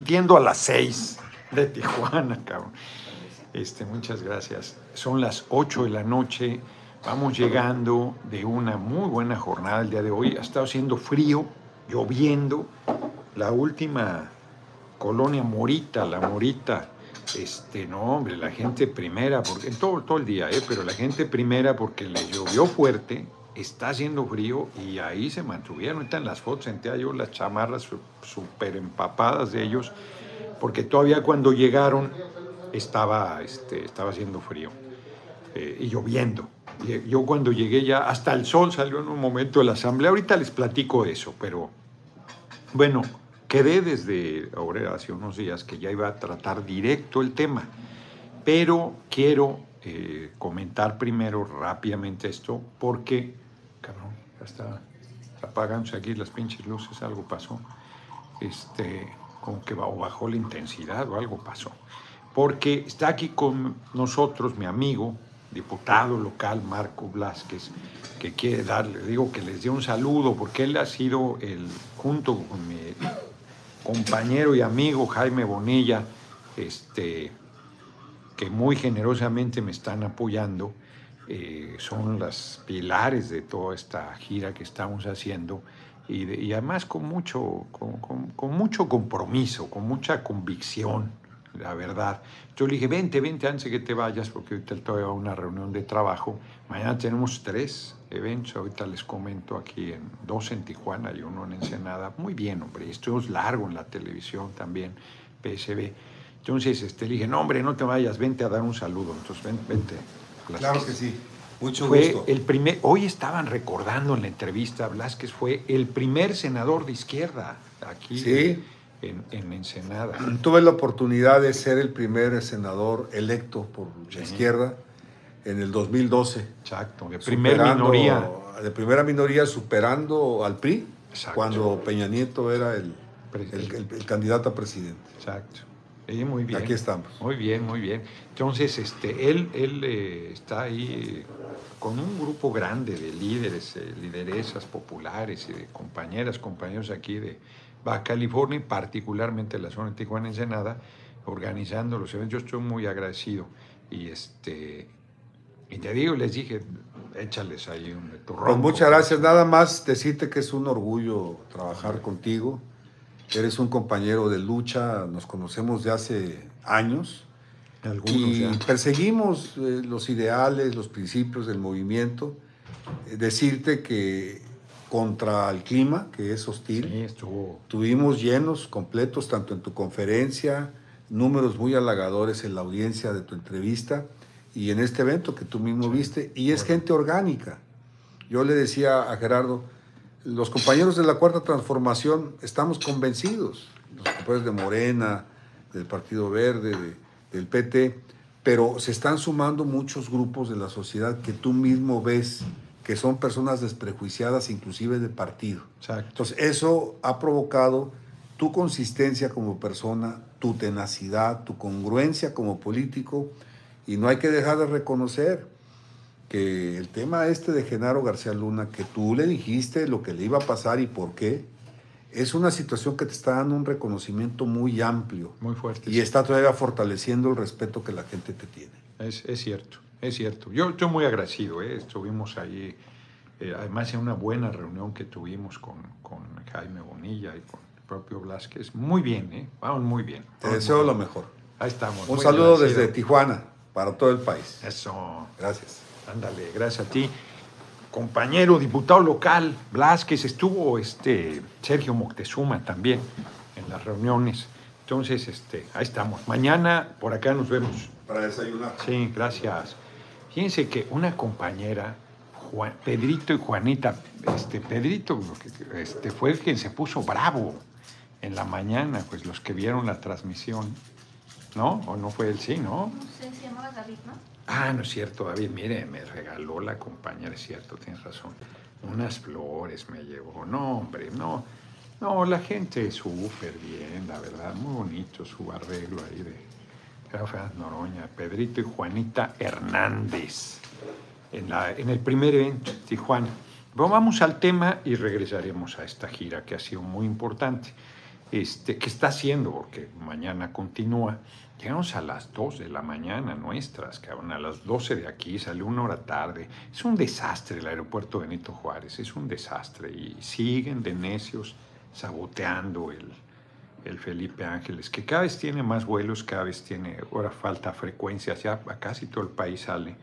Entiendo a las seis de Tijuana, cabrón. Este, muchas gracias. Son las ocho de la noche. Vamos llegando de una muy buena jornada el día de hoy. Ha estado haciendo frío, lloviendo. La última colonia Morita, la Morita, este, no, hombre, la gente primera, porque todo, todo el día, ¿eh? pero la gente primera porque le llovió fuerte, está haciendo frío y ahí se mantuvieron. Ahorita en las fotos senté yo las chamarras súper empapadas de ellos, porque todavía cuando llegaron estaba, este, estaba haciendo frío eh, y lloviendo. Yo cuando llegué ya, hasta el sol salió en un momento de la asamblea. Ahorita les platico eso, pero bueno, quedé desde ahora hace unos días que ya iba a tratar directo el tema, pero quiero eh, comentar primero rápidamente esto porque cabrón, ya está apagándose aquí las pinches luces, algo pasó. Este, como que bajó la intensidad o algo pasó. Porque está aquí con nosotros mi amigo, diputado local Marco Blasquez, que quiere darle, digo que les dé un saludo, porque él ha sido el, junto con mi compañero y amigo Jaime Bonilla, este, que muy generosamente me están apoyando, eh, son las pilares de toda esta gira que estamos haciendo y, además con mucho, con, mucho compromiso, con mucha convicción, la verdad. Yo le dije, vente, vente antes de que te vayas, porque ahorita todavía una reunión de trabajo. Mañana tenemos tres eventos, ahorita les comento aquí, en dos en Tijuana y uno en Ensenada. Muy bien, hombre, estuvimos largo en la televisión también, PSB. Entonces este, le dije, no, hombre, no te vayas, vente a dar un saludo. Entonces, vente, Claro que sí. Mucho fue gusto. El primer, hoy estaban recordando en la entrevista, Blasquez fue el primer senador de izquierda aquí en, en, Ensenada. Tuve la oportunidad de ser el primer senador electo por la izquierda en el 2012. Exacto, de primera minoría. De primera minoría superando al PRI cuando Peña Nieto era el, el candidato a presidente. Exacto muy bien. Aquí estamos. Muy bien, muy bien. Entonces, este, él, él eh, está ahí con un grupo grande de líderes, eh, lideresas populares y de compañeras, compañeros aquí de Baja California, particularmente la zona de Tijuana Ensenada, organizando los eventos. Yo estoy muy agradecido. Y este y te digo, les dije, échales ahí un turrón. Pues muchas gracias. Nada más decirte que es un orgullo trabajar contigo Eres un compañero de lucha, nos conocemos de hace años. y perseguimos eh, los ideales, los principios del movimiento. Eh, decirte que contra el clima, que es hostil, tuvimos llenos completos, tanto en tu conferencia, números muy halagadores en la audiencia de tu entrevista y en este evento que tú mismo viste, y es gente orgánica. Yo le decía a Gerardo, los compañeros de la Cuarta Transformación estamos convencidos, los compañeros de Morena, del Partido Verde, del PT, pero se están sumando muchos grupos de la sociedad que tú mismo ves que son personas desprejuiciadas inclusive de partido. Entonces eso ha provocado tu consistencia como persona, tu tenacidad, tu congruencia como político y no hay que dejar de reconocer que el tema este de Genaro García Luna, que tú le dijiste lo que le iba a pasar y por qué, es una situación que te está dando un reconocimiento muy amplio. Muy fuerte. Y está todavía fortaleciendo el respeto que la gente te tiene. Es, cierto, es cierto. Yo estoy muy agradecido, ¿eh? estuvimos ahí, eh, además en una buena reunión que tuvimos con, con, Jaime Bonilla y con el propio Blasquez. Muy bien, ¿eh? vamos muy bien. Te deseo lo mejor. Ahí estamos. Un saludo desde Tijuana para todo el país. Eso. Gracias. Ándale, gracias a ti. Compañero, diputado local, Blasquez, estuvo este, Sergio Moctezuma también en las reuniones. Entonces, este, ahí estamos. Mañana por acá nos vemos. Para desayunar. Sí, gracias. Fíjense que una compañera, Juan, Pedrito y Juanita, este, Pedrito este, fue el quien se puso bravo en la mañana, pues los que vieron la transmisión, ¿no? ¿O no fue él? Sí, ¿no? No sé, se llamaba David, ¿no? Ah, no es cierto, David, mire, me regaló la compañera, es cierto, tienes razón. Unas flores me llevó. No, hombre, no. No, la gente súper bien, la verdad, muy bonito su arreglo ahí de Rafael Noroña, Pedrito y Juanita Hernández en, la, en el primer evento, Tijuana. vamos al tema y regresaremos a esta gira que ha sido muy importante. este, ¿qué está haciendo? Porque mañana continúa. Llegamos a las 2 de la mañana nuestras, cabrón, a las 12 de aquí, sale una hora tarde. Es un desastre el aeropuerto Benito Juárez, es un desastre. Y siguen de necios saboteando el, el Felipe Ángeles, que cada vez tiene más vuelos, cada vez tiene, ahora falta frecuencias, ya a casi todo el país sale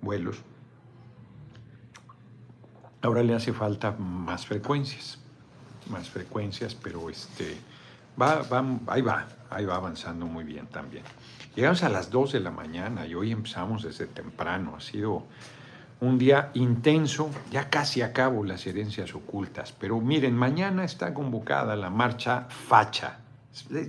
vuelos. Ahora le hace falta más frecuencias, más frecuencias, pero este, va, va, ahí va, ahí va avanzando muy bien también. Llegamos a las 2 de la mañana y hoy empezamos desde temprano. Ha sido un día intenso, ya casi acabo las herencias ocultas, pero miren, mañana está convocada la marcha facha.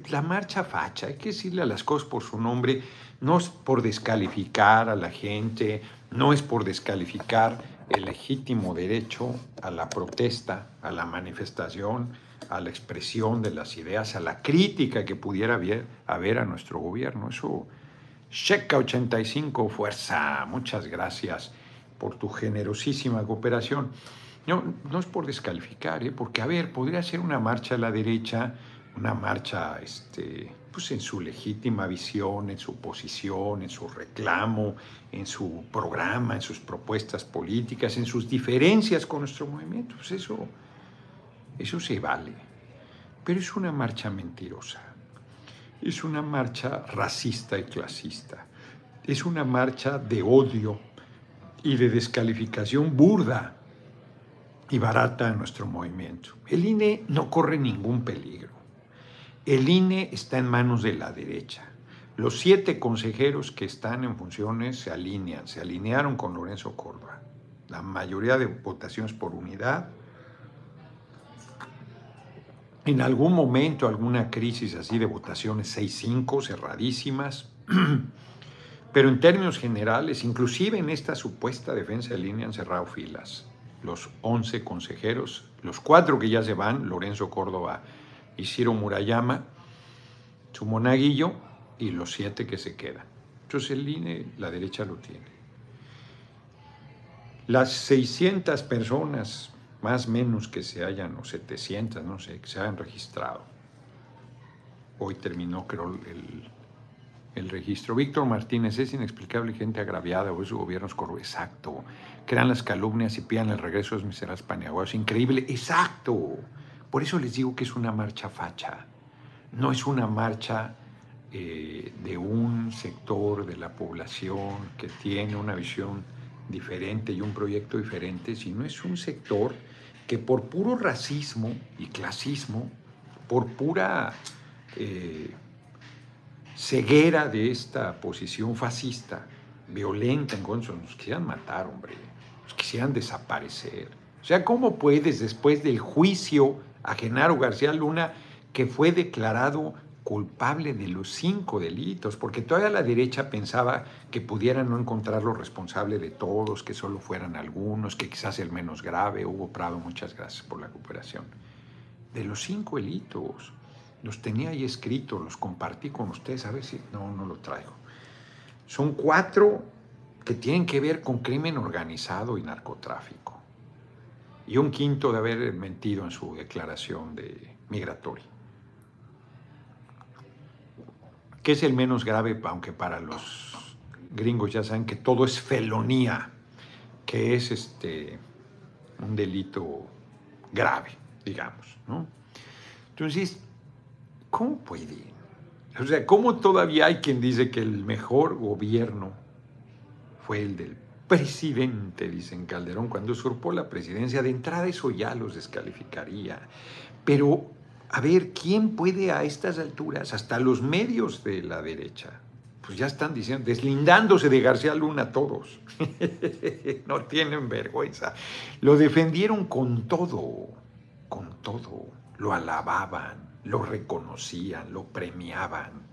La marcha facha, hay que decirle a las cosas por su nombre, no es por descalificar a la gente, no es por descalificar el legítimo derecho a la protesta, a la manifestación, a la expresión de las ideas, a la crítica que pudiera haber, a nuestro gobierno. Eso, Checa 85, fuerza, muchas gracias por tu generosísima cooperación. No, no es por descalificar, ¿eh? porque, a ver, podría ser una marcha a la derecha, una marcha este, pues en su legítima visión, en su posición, en su reclamo, en su programa, en sus propuestas políticas, en sus diferencias con nuestro movimiento. Pues eso, eso se vale. Pero es una marcha mentirosa. Es una marcha racista y clasista. Es una marcha de odio y de descalificación burda y barata a nuestro movimiento. El INE no corre ningún peligro. El INE está en manos de la derecha. Los siete consejeros que están en funciones se alinean, se alinearon con Lorenzo Córdoba. La mayoría de votaciones por unidad, en algún momento alguna crisis así de votaciones 6-5, cerradísimas, pero en términos generales, inclusive en esta supuesta defensa de línea han cerrado filas. Los 11 consejeros, los cuatro que ya se van, Lorenzo Córdoba y Murayama, su monaguillo y los siete que se quedan. Entonces el INE, la derecha lo tiene. Las 600 personas más menos que se hayan, o 700, no sé, que se hayan registrado. Hoy terminó, creo, el, el registro. Víctor Martínez, es inexplicable gente agraviada o su gobierno. Exacto. Crean las calumnias y pidan el regreso de los miserables paneaguados. Increíble. Exacto. Por eso les digo que es una marcha facha. No es una marcha eh, de un sector de la población que tiene una visión diferente y un proyecto diferente, sino es un sector que por puro racismo y clasismo, por pura eh, ceguera de esta posición fascista, violenta en contra, nos quisieran matar, hombre, nos quisieran desaparecer. O sea, ¿cómo puedes después del juicio a Genaro García Luna, que fue declarado culpable de los cinco delitos, porque toda la derecha pensaba que pudieran no encontrarlo responsable de todos, que solo fueran algunos, que quizás el menos grave. Hugo Prado, muchas gracias por la cooperación. De los cinco delitos, los tenía ahí escritos, los compartí con ustedes, a ver si no, no lo traigo. Son cuatro que tienen que ver con crimen organizado y narcotráfico. Y un quinto de haber mentido en su declaración de migratoria. Que es el menos grave, aunque para los gringos ya saben que todo es felonía, que es este, un delito grave, digamos. Entonces, ¿cómo puede? O sea, ¿cómo todavía hay quien dice que el mejor gobierno fue el del presidente, dicen Calderón, cuando usurpó la presidencia? De entrada eso ya los descalificaría. Pero a ver, ¿quién puede a estas alturas, hasta los medios de la derecha, pues ya están diciendo, deslindándose de García Luna todos, no tienen vergüenza, lo defendieron con todo, con todo, lo alababan, lo reconocían, lo premiaban.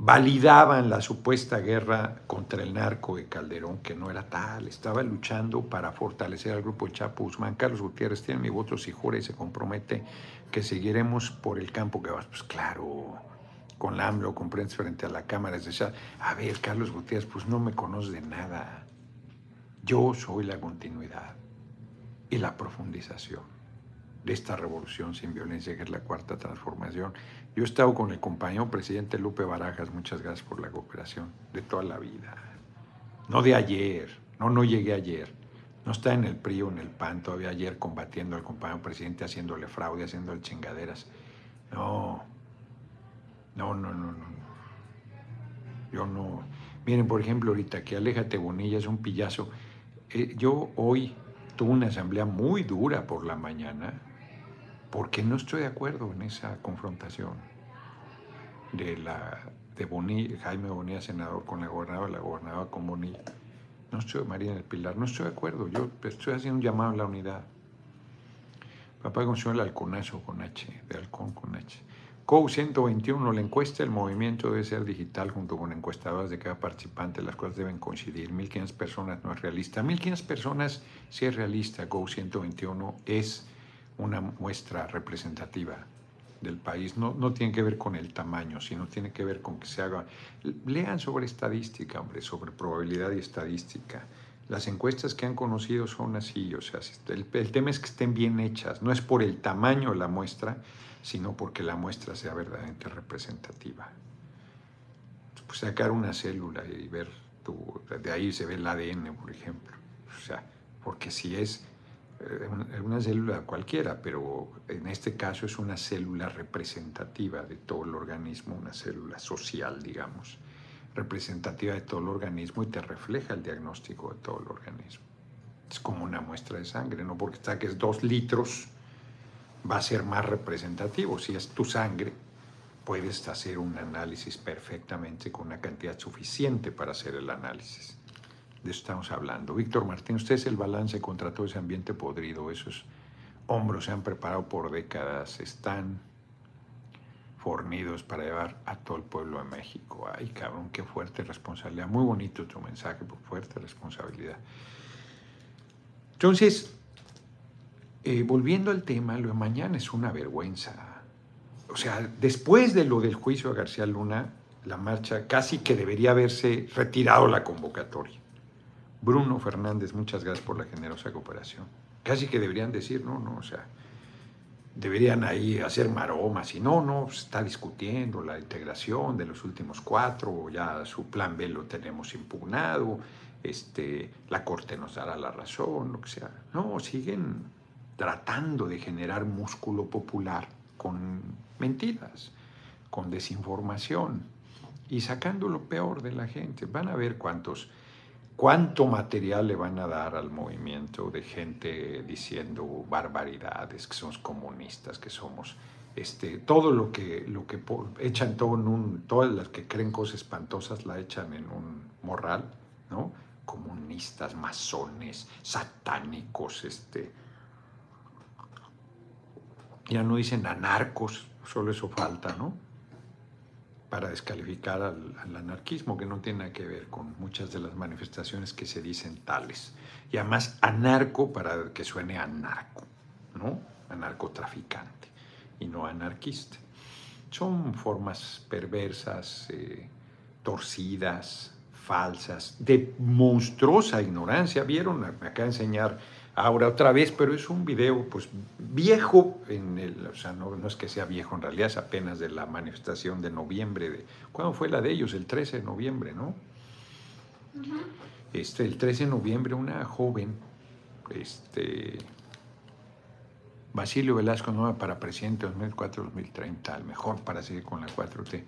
Validaban la supuesta guerra contra el narco de Calderón, que no era tal, estaba luchando para fortalecer al grupo de Chapo Guzmán. Carlos Gutiérrez tiene mi voto si jura y se compromete que seguiremos por el campo que vas. Pues claro, con la AMLO, comprendes frente a la Cámara, es decir, a ver, Carlos Gutiérrez, pues no me conoce de nada. Yo soy la continuidad y la profundización de esta revolución sin violencia que es la cuarta transformación. Yo he estado con el compañero presidente Lupe Barajas, muchas gracias por la cooperación de toda la vida. No de ayer, no, no llegué ayer. No está en el PRI o en el PAN todavía ayer combatiendo al compañero presidente, haciéndole fraude, haciéndole chingaderas. No, no, no, no, no. Yo no. Miren, por ejemplo, ahorita que Aléjate Bonilla es un pillazo. Eh, yo hoy tuve una asamblea muy dura por la mañana porque no estoy de acuerdo en esa confrontación de la de Bonilla, Jaime Bonilla, senador, con la gobernadora, la gobernadora con Bonilla. No estoy, María del Pilar, no estoy de acuerdo. Yo estoy haciendo un llamado a la unidad. Papá el halconazo con H, de halcón con H. COU 121, la encuesta del movimiento debe ser digital junto con encuestadoras de cada participante. Las cosas deben coincidir. 1.500 personas no es realista. 1.500 personas sí es realista. COU 121 es una muestra representativa del país. No, no tiene que ver con el tamaño, sino tiene que ver con que se haga... Lean sobre estadística, hombre, sobre probabilidad y estadística. Las encuestas que han conocido son así, o sea, el, el tema es que estén bien hechas, no es por el tamaño de la muestra, sino porque la muestra sea verdaderamente representativa. Pues sacar una célula y ver, tu, de ahí se ve el ADN, por ejemplo. O sea, porque si es una célula cualquiera, pero en este caso es una célula representativa de todo el organismo, una célula social, digamos, representativa de todo el organismo y te refleja el diagnóstico de todo el organismo. Es como una muestra de sangre, no porque saques dos litros va a ser más representativo. Si es tu sangre, puedes hacer un análisis perfectamente con una cantidad suficiente para hacer el análisis estamos hablando. Víctor Martín, usted es el balance contra todo ese ambiente podrido. Esos hombros se han preparado por décadas, están fornidos para llevar a todo el pueblo de México. Ay, cabrón, qué fuerte responsabilidad. Muy bonito tu mensaje, por fuerte responsabilidad. Entonces, eh, volviendo al tema, lo de mañana es una vergüenza. O sea, después de lo del juicio a García Luna, la marcha casi que debería haberse retirado la convocatoria. Bruno Fernández, muchas gracias por la generosa cooperación. Casi que deberían decir, no, no, o sea, deberían ahí hacer maromas y no, no, se está discutiendo la integración de los últimos cuatro, ya su plan B lo tenemos impugnado, este, la Corte nos dará la razón, lo que sea. No, siguen tratando de generar músculo popular con mentiras, con desinformación y sacando lo peor de la gente. Van a ver cuántos cuánto material le van a dar al movimiento de gente diciendo barbaridades, que somos comunistas, que somos este, todo lo que, lo que echan todo en un, todas las que creen cosas espantosas la echan en un morral, ¿no? Comunistas, masones, satánicos, este. Ya no dicen anarcos, solo eso falta, ¿no? Para descalificar al, anarquismo, que no tiene nada que ver con muchas de las manifestaciones que se dicen tales. Y además anarco para que suene anarco, ¿no? Anarcotraficante y no anarquista. Son formas perversas, eh, torcidas, falsas, de monstruosa ignorancia. ¿Vieron? Me acaba de enseñar ahora otra vez, pero es un video pues viejo, en el, o sea, no, es que sea viejo en realidad, es apenas de la manifestación de noviembre. De, ¿Cuándo fue la de ellos? El 13 de noviembre, ¿no? este, el 13 de noviembre una joven, este, Basilio Velasco, nueva para presidente 2004-2030, el mejor para seguir con la 4T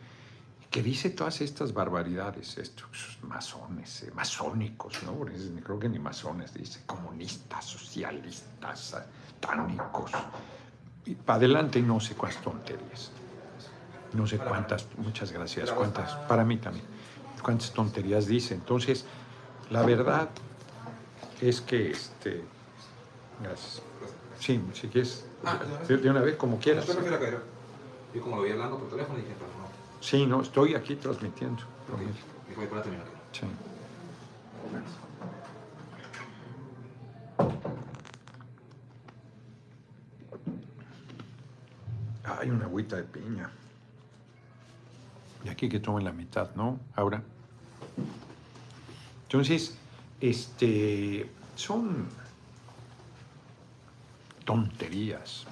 que dice todas estas barbaridades, estos masones, eh, masónicos, ¿no? Creo que ni masones, dice comunistas, socialistas, satánicos. Y para adelante no sé cuántas tonterías. No sé cuántas, muchas gracias, cuántas, para mí también, cuántas tonterías dice. Entonces, la verdad es que, este, gracias. Sí, si quieres, ah, de una vez, como quieras. Yo como lo vi hablando por teléfono dije, Sí, no, estoy aquí transmitiendo. Sí. Hay una agüita de piña. Y aquí que tomen la mitad, ¿no? Ahora. Entonces, este, son tonterías.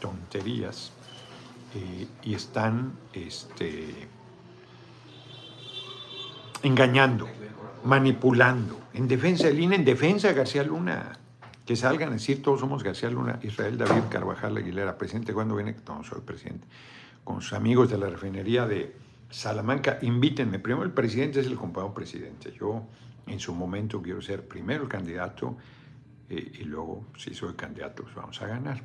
tonterías eh, y están este, engañando, manipulando. En defensa del INE, en defensa de García Luna. Que salgan a decir todos somos García Luna, Israel David Carvajal Aguilera, presidente, cuando viene? No, soy presidente. Con sus amigos de la refinería de Salamanca, invítenme. Primero el presidente es el compañero presidente. Yo en su momento quiero ser primero el candidato eh, y luego si soy candidato pues vamos a ganar.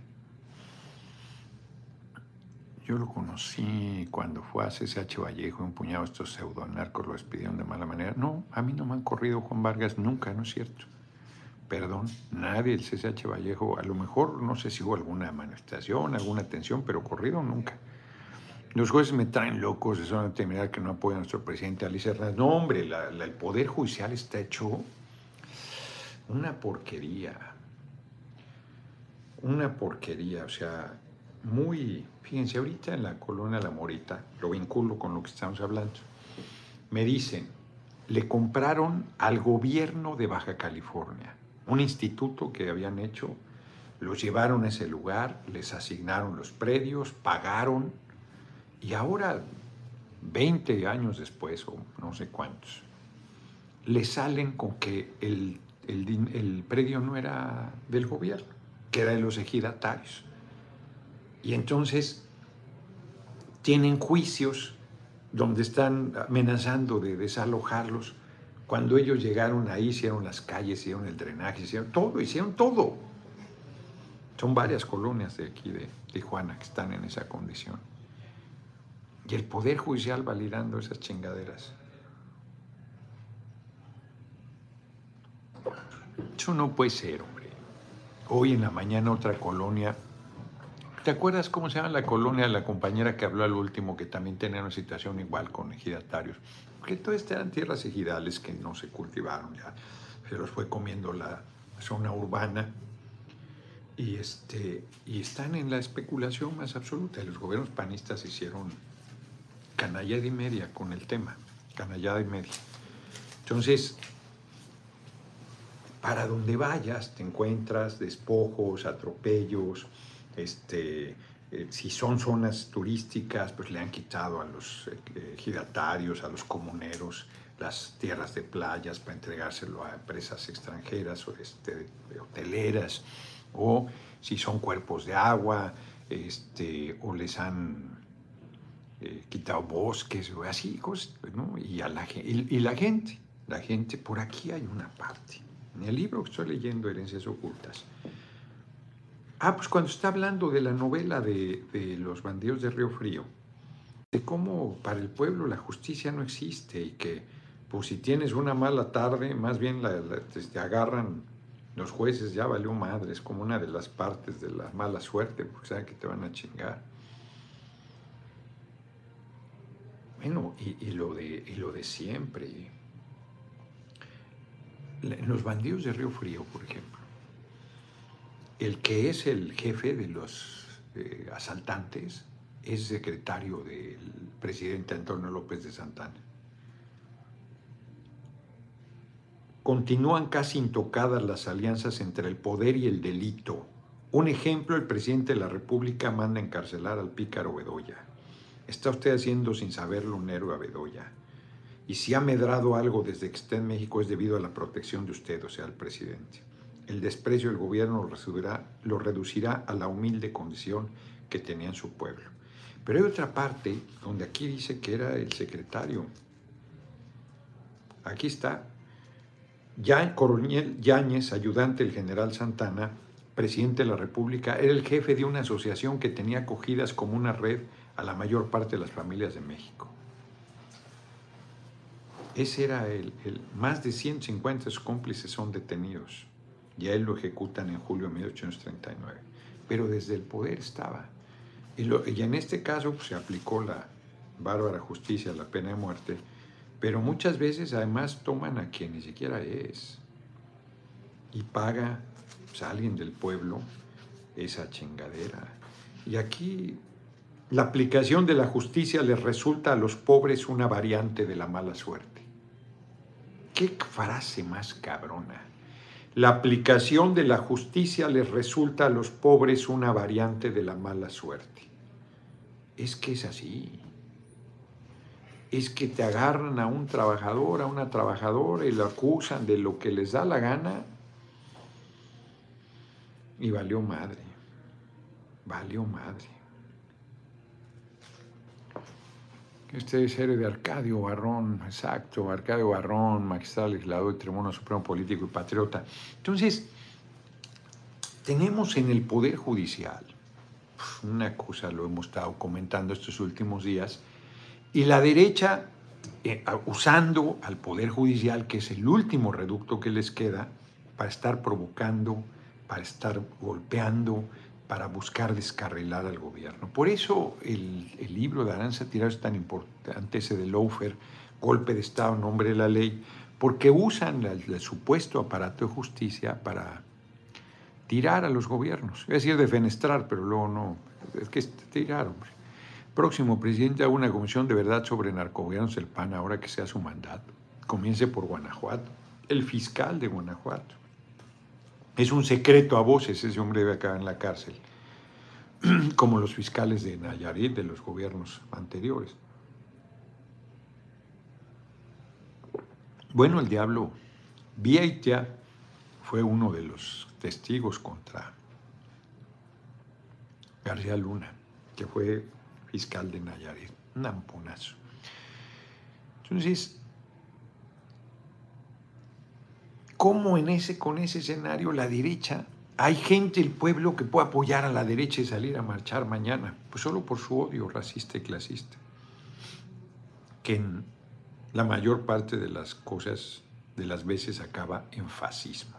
Yo lo conocí cuando fue a CSH Vallejo, un puñado de estos pseudonarcos lo despidieron de mala manera. No, a mí no me han corrido Juan Vargas nunca, no es cierto. Perdón, nadie del CSH Vallejo, a lo mejor no sé si hubo alguna manifestación, alguna atención, pero corrido nunca. Los jueces me traen locos, eso no terminar que no apoyan a nuestro presidente Alicia Hernández. No, hombre, el Poder Judicial está hecho una porquería. Una porquería, o sea, muy, fíjense, ahorita en la colonia La Morita, lo vinculo con lo que estamos hablando, me dicen, le compraron al gobierno de Baja California, un instituto que habían hecho, los llevaron a ese lugar, les asignaron los predios, pagaron, y ahora, 20 años después, o no sé cuántos, le salen con que el, el predio no era del gobierno, que era de los ejidatarios. Y entonces tienen juicios donde están amenazando de desalojarlos. Cuando ellos llegaron ahí, hicieron las calles, hicieron el drenaje, hicieron todo, hicieron todo. Son varias colonias de aquí de Tijuana que están en esa condición. Y el Poder Judicial validando esas chingaderas. Eso no puede ser, hombre. Hoy en la mañana otra colonia ¿Te acuerdas cómo se llama la colonia, la compañera que habló al último, que también tenía una situación igual con ejidatarios? Porque todas estas eran tierras ejidales que no se cultivaron ya, se los fue comiendo la zona urbana y, este, y están en la especulación más absoluta. Los gobiernos panistas hicieron canallada y media con el tema, canallada y media. Entonces, para donde vayas te encuentras despojos, atropellos, este, eh, si son zonas turísticas, pues le han quitado a los eh, giratarios, a los comuneros, las tierras de playas para entregárselo a empresas extranjeras o este, hoteleras, o si son cuerpos de agua, este, o les han eh, quitado bosques, o así, ¿no? y, a la, y la gente, la gente, por aquí hay una parte. En el libro que estoy leyendo, Herencias Ocultas, Ah, pues cuando está hablando de la novela de, los bandidos de Río Frío, de cómo para el pueblo la justicia no existe y que pues si tienes una mala tarde, más bien te, agarran los jueces, ya valió madre, es como una de las partes de la mala suerte, porque saben que te van a chingar. Bueno, y, lo, de, y lo de siempre. Los bandidos de Río Frío, por ejemplo el que es el jefe de los eh, asaltantes es secretario del presidente Antonio López de Santana. Continúan casi intocadas las alianzas entre el poder y el delito. Un ejemplo, el presidente de la República manda encarcelar al pícaro Bedoya. Está usted haciendo sin saberlo un héroe a Bedoya. Y si ha medrado algo desde que está en México es debido a la protección de usted, o sea, al presidente el desprecio del gobierno lo reducirá, lo reducirá a la humilde condición que tenía en su pueblo. Pero hay otra parte donde aquí dice que era el secretario. Aquí está. Ya Coronel Yáñez, ayudante del general Santana, presidente de la República, era el jefe de una asociación que tenía acogidas como una red a la mayor parte de las familias de México. Ese era el, el más de 150 cómplices son detenidos y a él lo ejecutan en julio de 1839. Pero desde el poder estaba. Y, en este caso pues, se aplicó la bárbara justicia, la pena de muerte, pero muchas veces además toman a quien ni siquiera es y paga pues, a alguien del pueblo esa chingadera. Y aquí la aplicación de la justicia les resulta a los pobres una variante de la mala suerte. ¿Qué frase más cabrona? La aplicación de la justicia les resulta a los pobres una variante de la mala suerte. Es que es así. Es que te agarran a un trabajador, a una trabajadora y lo acusan de lo que les da la gana y valió madre. Valió madre. Este es héroe de Arcadio Barrón, exacto, Arcadio Barrón, magistral legislador del Tribunal Supremo Político y Patriota. Entonces, tenemos en el Poder Judicial, una cosa lo hemos estado comentando estos últimos días, y la derecha eh, usando al Poder Judicial, que es el último reducto que les queda, para estar provocando, para estar golpeando, para buscar descarrilar al gobierno. Por eso el, libro de Aranza Tirado es tan importante, ese de Lofer, Golpe de Estado nombre de la ley, porque usan el, supuesto aparato de justicia para tirar a los gobiernos. Es decir, defenestrar, pero luego no. Es que es tirar, hombre. Próximo presidente a una comisión de verdad sobre narcogobiernos del PAN ahora que sea su mandato. Comience por Guanajuato. El fiscal de Guanajuato. Es un secreto a voces, ese hombre debe acabar en la cárcel, como los fiscales de Nayarit, de los gobiernos anteriores. Bueno, el diablo Vieita fue uno de los testigos contra García Luna, que fue fiscal de Nayarit, un amponazo. Entonces, cómo en ese, con ese escenario la derecha, hay gente, el pueblo, que puede apoyar a la derecha y salir a marchar mañana, pues solo por su odio racista y clasista, que en la mayor parte de las cosas, de las veces acaba en fascismo.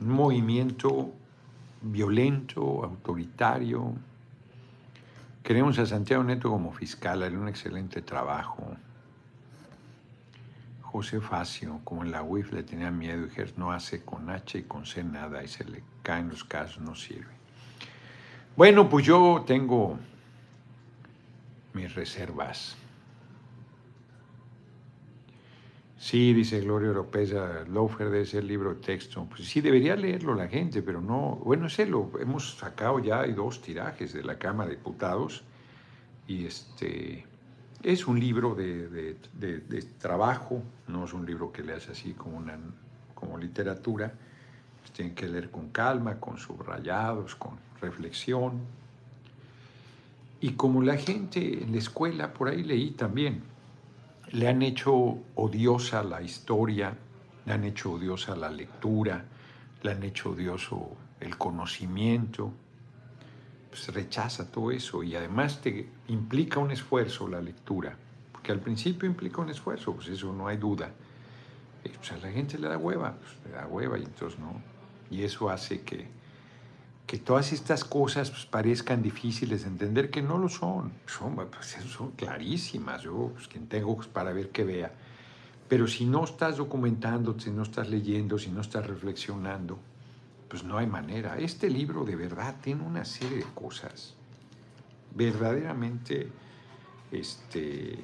Un movimiento violento, autoritario. Queremos a Santiago Neto como fiscal, haré un excelente trabajo. José Facio, como en la UIF le tenía miedo, y no hace con H y con C nada y se le caen los casos, no sirve. Bueno, pues yo tengo mis reservas. Sí, dice Gloria Europea, Lofer de ese libro de texto. Pues sí, debería leerlo la gente, pero no. Bueno, ese lo hemos sacado ya, hay dos tirajes de la Cámara de Diputados. Y este es un libro de, trabajo, no es un libro que leas así como, una, como literatura. Tienen que leer con calma, con subrayados, con reflexión. Y como la gente en la escuela, por ahí leí también, le han hecho odiosa la historia, le han hecho odiosa la lectura, le han hecho odioso el conocimiento, pues rechaza todo eso y además te implica un esfuerzo la lectura, porque al principio implica un esfuerzo, pues eso no hay duda. pues a la gente le da hueva, pues le da hueva y entonces no. Y eso hace que, que todas estas cosas pues, parezcan difíciles de entender, que no lo son, son, pues, son clarísimas, yo, pues, quien tengo para ver que vea. Pero si no estás documentando, si no estás leyendo, si no estás reflexionando, pues no hay manera. Este libro de verdad tiene una serie de cosas verdaderamente este,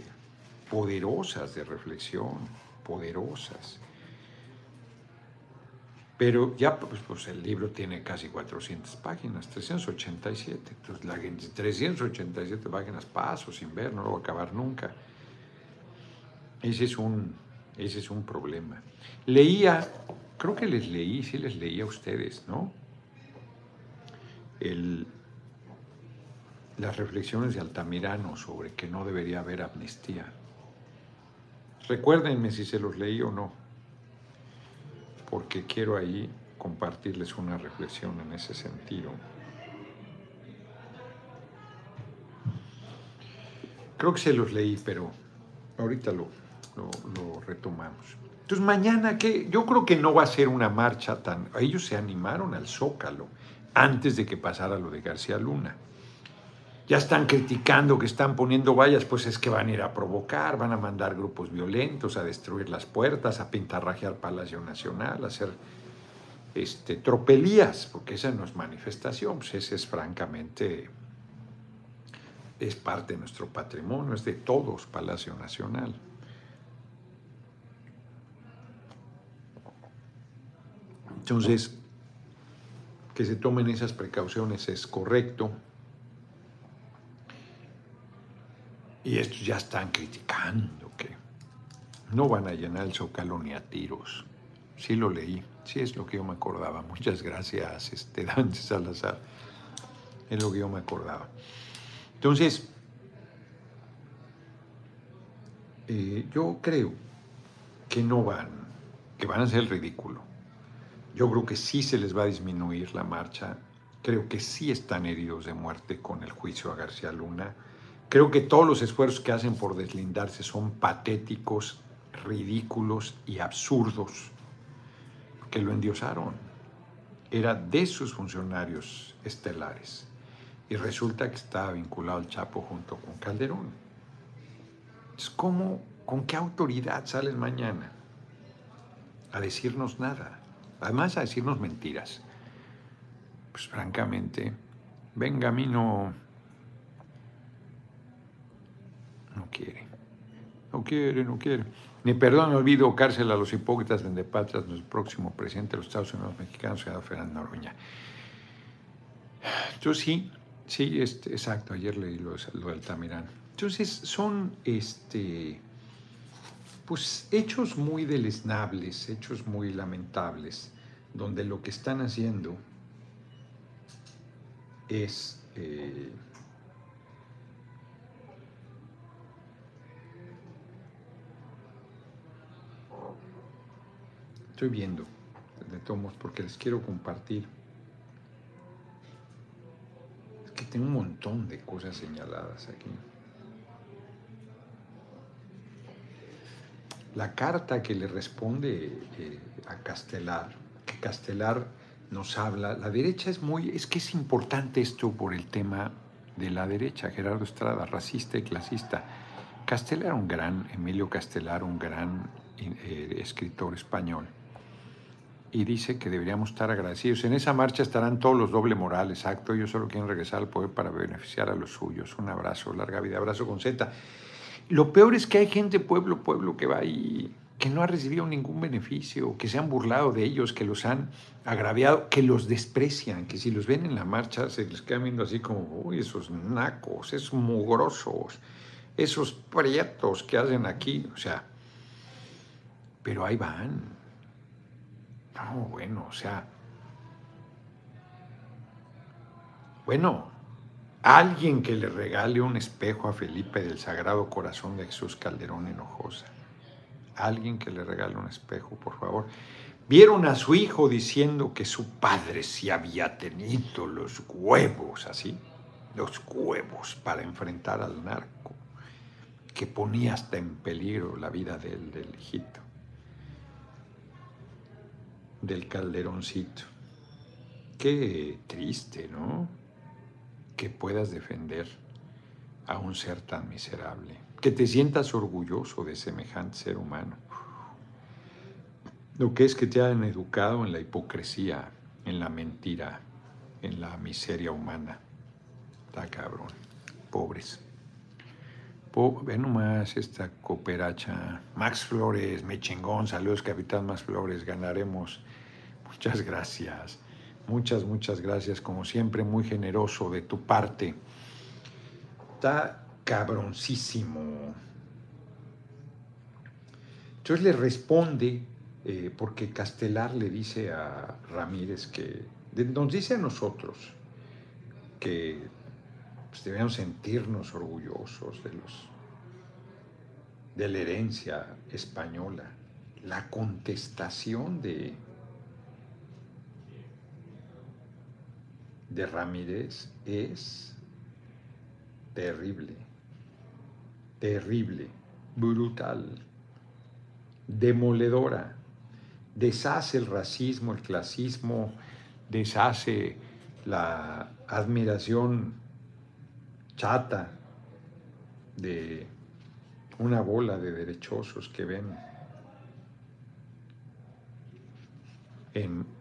poderosas de reflexión, poderosas. Pero ya pues, pues, el libro tiene casi 400 páginas, 387. Entonces la gente, 387 páginas paso sin ver, no lo va a acabar nunca. Ese es un, ese es un problema. Leía creo que les leí, sí les leí a ustedes, ¿no? las reflexiones de Altamirano sobre que no debería haber amnistía. Recuérdenme si se los leí o no, porque quiero ahí compartirles una reflexión en ese sentido. Creo que se los leí, pero ahorita lo, lo retomamos. Entonces mañana, ¿qué? Yo creo que no va a ser una marcha tan... Ellos se animaron al Zócalo antes de que pasara lo de García Luna. Ya están criticando que están poniendo vallas, pues es que van a ir a provocar, van a mandar grupos violentos a destruir las puertas, a pintarrajear Palacio Nacional, a hacer este, tropelías, porque esa no es manifestación, pues ese es francamente, es parte de nuestro patrimonio, es de todos Palacio Nacional. Entonces, que se tomen esas precauciones es correcto. Y estos ya están criticando que no van a llenar el zócalo ni a tiros. Sí lo leí, sí es lo que yo me acordaba. Muchas gracias, este, Dante Salazar. Es lo que yo me acordaba. Entonces, eh, yo creo que no van, que van a ser ridículo. Yo creo que sí se les va a disminuir la marcha. Creo que sí están heridos de muerte con el juicio a García Luna. Creo que todos los esfuerzos que hacen por deslindarse son patéticos, ridículos y absurdos, que lo endiosaron. Era de sus funcionarios estelares. Y resulta que estaba vinculado al Chapo junto con Calderón. Es como, ¿con qué autoridad sales mañana? A decirnos nada. Además a decirnos mentiras. Pues francamente, venga, a mí no... No quiere. No quiere, no quiere. Ni perdón, olvido cárcel a los hipócritas de patras nuestro próximo presidente de los Estados Unidos mexicanos, senador Fernando Noroña. Yo sí, sí, este, exacto, ayer leí lo, lo del Tamirán. Entonces son este, pues, hechos muy deleznables, hechos muy lamentables, donde lo que están haciendo es eh, estoy viendo de tomos porque les quiero compartir. Es que tengo un montón de cosas señaladas aquí la carta que le responde eh, a Castelar, que Castelar nos habla, la derecha es muy, es que es importante esto por el tema de la derecha, Gerardo Estrada, racista y clasista. Castelar un gran, Emilio Castelar, un gran eh, escritor español, y dice que deberíamos estar agradecidos. En esa marcha estarán todos los doble moral, exacto, ellos solo quieren regresar al poder para beneficiar a los suyos. Un abrazo, larga vida, abrazo con Z. Lo peor es que hay gente, pueblo, pueblo, que va ahí, que no ha recibido ningún beneficio, que se han burlado de ellos, que los han agraviado, que los desprecian, que si los ven en la marcha se les queda viendo así como, uy, esos nacos, esos mugrosos, esos prietos que hacen aquí, o sea, pero ahí van. No, bueno, o sea, bueno, Alguien que le regale un espejo a Felipe del Sagrado Corazón de Jesús Calderón Hinojosa. Alguien que le regale un espejo, por favor. Vieron a su hijo diciendo que su padre sí había tenido los huevos, así, los huevos para enfrentar al narco, que ponía hasta en peligro la vida del, del hijito, del calderoncito. Qué triste, ¿no? Que puedas defender a un ser tan miserable, que te sientas orgulloso de semejante ser humano. Lo que es que te hayan educado en la hipocresía, en la mentira, en la miseria humana. Está cabrón. Pobres. Ve nomás esta cooperacha. Max Flores, me chingón. Saludos, Capitán Max Flores. Ganaremos. Muchas gracias. Muchas, muchas gracias, como siempre, muy generoso de tu parte. Está cabroncísimo. Entonces le responde, eh, porque Castelar le dice a Ramírez que, nos dice a nosotros que pues, debemos sentirnos orgullosos de los de la herencia española, la contestación de de Ramírez es terrible, terrible, brutal, demoledora. Deshace el racismo, el clasismo, deshace la admiración chata de una bola de derechosos que ven en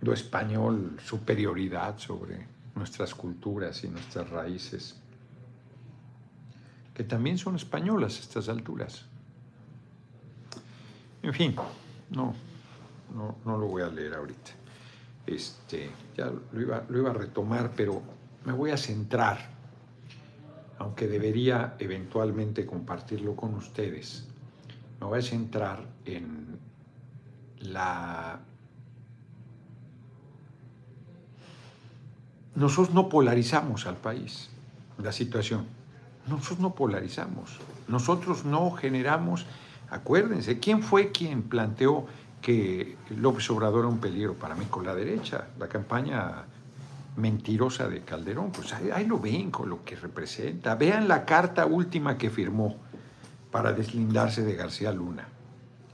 lo español, superioridad sobre nuestras culturas y nuestras raíces, que también son españolas a estas alturas. En fin, no, no, no lo voy a leer ahorita. Este, ya lo iba, lo iba a retomar, pero me voy a centrar, aunque debería eventualmente compartirlo con ustedes, me voy a centrar en la... Nosotros no polarizamos al país, la situación. Nosotros no polarizamos. Nosotros no generamos, acuérdense, ¿quién fue quien planteó que López Obrador era un peligro para con la derecha? La campaña mentirosa de Calderón, pues ahí, lo ven con lo que representa. Vean la carta última que firmó para deslindarse de García Luna.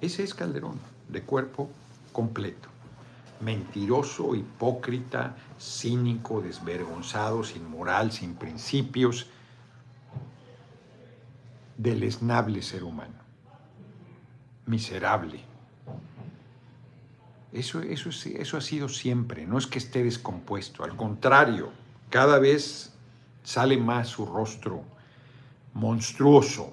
Ese es Calderón, de cuerpo completo. Mentiroso, hipócrita, cínico, desvergonzado, sin moral, sin principios, deleznable ser humano, miserable. Eso, eso, eso ha sido siempre, no es que esté descompuesto, al contrario, cada vez sale más su rostro monstruoso.